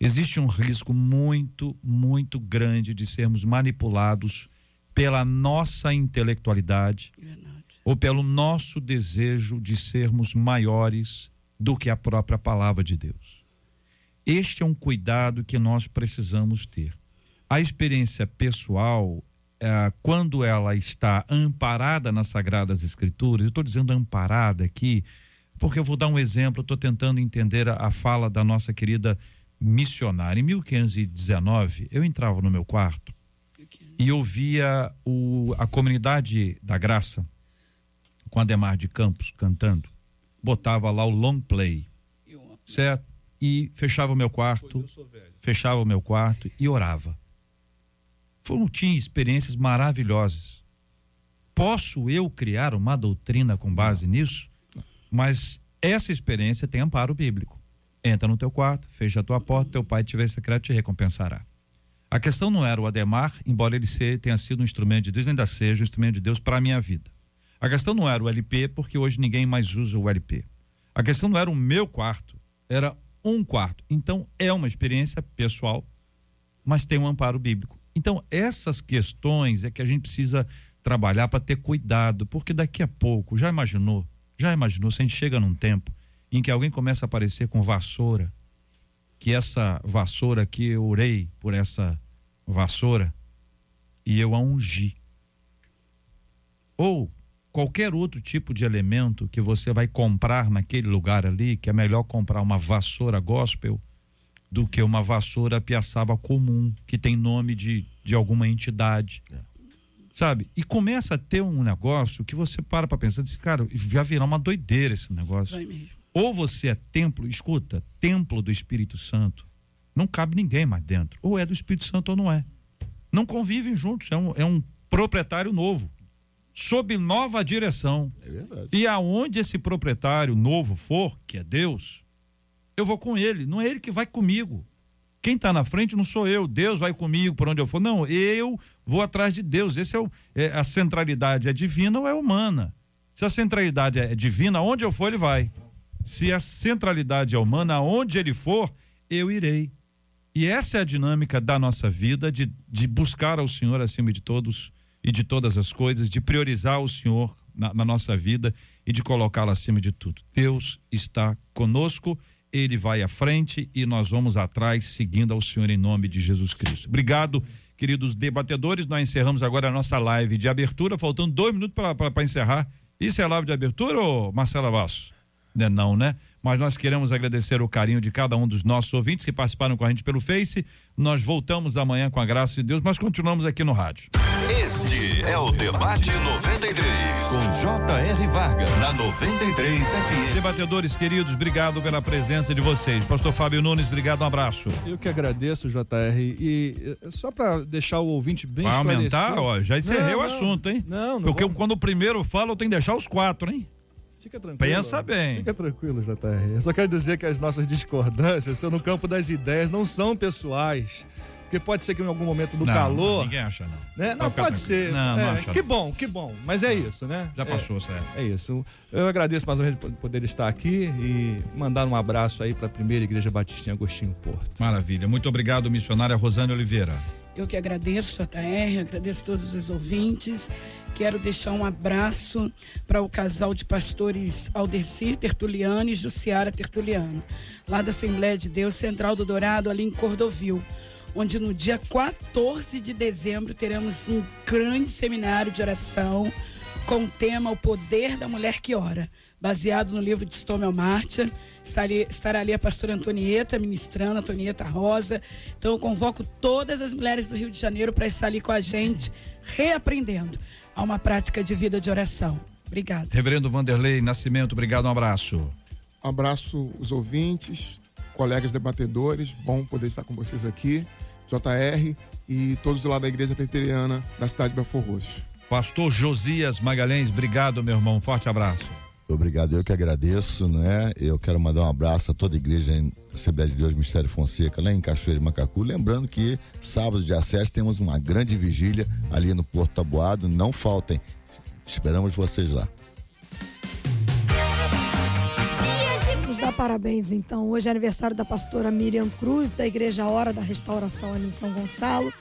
Existe um risco muito, muito grande de sermos manipulados pela nossa intelectualidade Verdade. ou pelo nosso desejo de sermos maiores do que a própria palavra de Deus. Este é um cuidado que nós precisamos ter. A experiência pessoal, é, quando ela está amparada nas Sagradas Escrituras, eu estou dizendo amparada aqui, porque eu vou dar um exemplo, estou tentando entender a, a fala da nossa querida missionária. Em 1519, eu entrava no meu quarto e ouvia o, a comunidade da graça com Ademar de Campos cantando. Botava lá o long play, certo? E fechava o meu quarto, fechava o meu quarto e orava. Foram, tinha experiências maravilhosas. Posso eu criar uma doutrina com base nisso? Mas essa experiência tem amparo bíblico. Entra no teu quarto, fecha a tua porta, teu pai tiver secreto te recompensará. A questão não era o Ademar, embora ele tenha sido um instrumento de Deus, ainda seja um instrumento de Deus para a minha vida. A questão não era o LP, porque hoje ninguém mais usa o LP. A questão não era o meu quarto, era um quarto. Então, é uma experiência pessoal, mas tem um amparo bíblico. Então, essas questões é que a gente precisa trabalhar para ter cuidado, porque daqui a pouco, já imaginou? Já imaginou se a gente chega num tempo em que alguém começa a aparecer com vassoura, que essa vassoura que eu orei por essa vassoura e eu a ungi. Ou qualquer outro tipo de elemento que você vai comprar naquele lugar ali, que é melhor comprar uma vassoura gospel do que uma vassoura piaçava comum, que tem nome de, de alguma entidade. É. Sabe? E começa a ter um negócio que você para para pensar, diz, cara, vai virar uma doideira esse negócio. Ou você é templo, escuta, templo do Espírito Santo. Não cabe ninguém mais dentro. Ou é do Espírito Santo ou não é. Não convivem juntos, é um, é um proprietário novo sob nova direção. É verdade. E aonde esse proprietário novo for, que é Deus, eu vou com ele, não é ele que vai comigo. Quem está na frente não sou eu, Deus vai comigo por onde eu for. Não, eu vou atrás de Deus. Esse é, o, é a centralidade é divina ou é humana? Se a centralidade é divina, onde eu for ele vai. Se a centralidade é humana, aonde ele for, eu irei. E essa é a dinâmica da nossa vida de, de buscar ao Senhor acima de todos e de todas as coisas, de priorizar o Senhor na, na nossa vida e de colocá-lo acima de tudo. Deus está conosco, ele vai à frente e nós vamos atrás, seguindo ao Senhor em nome de Jesus Cristo. Obrigado, queridos debatedores. Nós encerramos agora a nossa live de abertura, faltando dois minutos para encerrar. Isso é live de abertura, ou Marcela Basso? Não, é não, né? mas nós queremos agradecer o carinho de cada um dos nossos ouvintes que participaram com a gente pelo Face. Nós voltamos amanhã com a graça de Deus, mas continuamos aqui no rádio. É o Debate 93, com J.R. Varga, na 93 FM. Debatedores queridos, obrigado pela presença de vocês. Pastor Fábio Nunes, obrigado, um abraço. Eu que agradeço, J.R. E eh, só para deixar o ouvinte bem Vai aumentar, ó, já encerrei não, o assunto, hein? Não, não. Porque vamos... quando o primeiro fala, eu tenho que deixar os quatro, hein? Fica tranquilo. Pensa bem. Fica tranquilo, JR. Eu só quero dizer que as nossas discordâncias são no campo das ideias, não são pessoais. Porque pode ser que em algum momento do não, calor. Ninguém acha, não. Né? Não, pode ser. Não, é, não acha. Que bom, que bom. Mas é isso, né? Já passou, é, certo. É isso. Eu agradeço mais uma vez por poder estar aqui e mandar um abraço aí para a primeira Igreja Batista em Agostinho Porto. Maravilha. Muito obrigado, missionária Rosane Oliveira. Eu que agradeço, JR, agradeço todos os ouvintes. Quero deixar um abraço para o casal de pastores Aldecir Tertuliano e Jussiara Tertuliano, lá da Assembleia de Deus Central do Dourado, ali em Cordovil, onde no dia 14 de dezembro teremos um grande seminário de oração com o tema O Poder da Mulher que Ora baseado no livro de Stommel Martin. Estarei, estará ali a pastora Antonieta ministrando, Antonieta Rosa. Então eu convoco todas as mulheres do Rio de Janeiro para estar ali com a gente, reaprendendo a uma prática de vida de oração. Obrigada. Reverendo Vanderlei Nascimento, obrigado, um abraço. Abraço os ouvintes, colegas debatedores, bom poder estar com vocês aqui, JR e todos lá da Igreja Presbiteriana da cidade de Belfor Roxo. Pastor Josias Magalhães, obrigado, meu irmão. Forte abraço. Obrigado, eu que agradeço, né? Eu quero mandar um abraço a toda a igreja em Assembleia de Deus Mistério Fonseca, lá em Cachoeira de Macacu. Lembrando que sábado, dia 7, temos uma grande vigília ali no Porto Tabuado. Não faltem. Esperamos vocês lá. Dar parabéns então. Hoje é aniversário da pastora Miriam Cruz, da Igreja Hora da Restauração ali em São Gonçalo.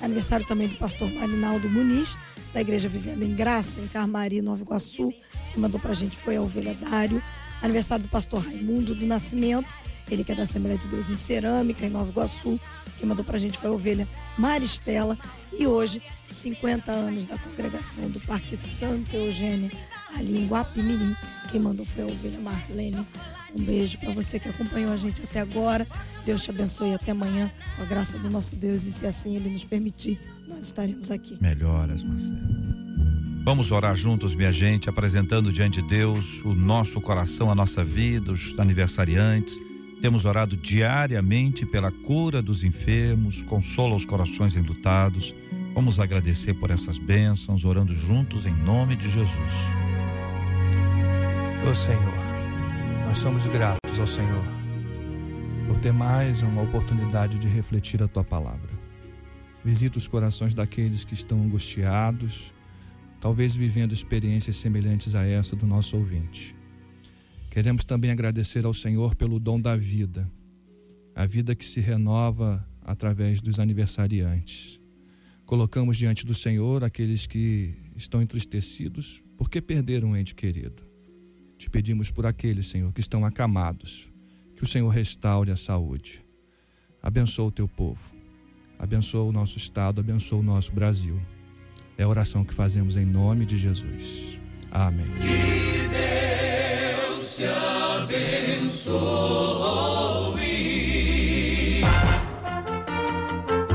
É aniversário também do pastor Marinaldo Muniz, da Igreja Vivendo em Graça, em Carmari, Nova Iguaçu. Quem mandou pra gente foi a Ovelha Dário. Aniversário do pastor Raimundo do Nascimento, ele que é da Assembleia de Deus em Cerâmica, em Nova Iguaçu. Quem mandou pra gente foi a Ovelha Maristela. E hoje, 50 anos da congregação do Parque Santa Eugênia, ali em Guapimirim. Quem mandou foi a Ovelha Marlene. Um beijo para você que acompanhou a gente até agora. Deus te abençoe até amanhã, com a graça do nosso Deus. E se assim Ele nos permitir, nós estaremos aqui. Melhoras, Marcelo. Vamos orar juntos, minha gente, apresentando diante de Deus o nosso coração, a nossa vida, os aniversariantes. Temos orado diariamente pela cura dos enfermos, consola os corações enlutados. Vamos agradecer por essas bênçãos, orando juntos em nome de Jesus. Ô Senhor, nós somos gratos ao Senhor por ter mais uma oportunidade de refletir a tua palavra. Visita os corações daqueles que estão angustiados, talvez vivendo experiências semelhantes a essa do nosso ouvinte. Queremos também agradecer ao Senhor pelo dom da vida, a vida que se renova através dos aniversariantes. Colocamos diante do Senhor aqueles que estão entristecidos porque perderam um ente querido. Te pedimos por aqueles, Senhor, que estão acamados, que o Senhor restaure a saúde. Abençoa o teu povo, abençoa o nosso estado, abençoa o nosso Brasil. É a oração que fazemos em nome de Jesus. Amém. Que Deus te abençoe.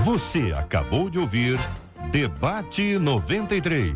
Você acabou de ouvir Debate 93.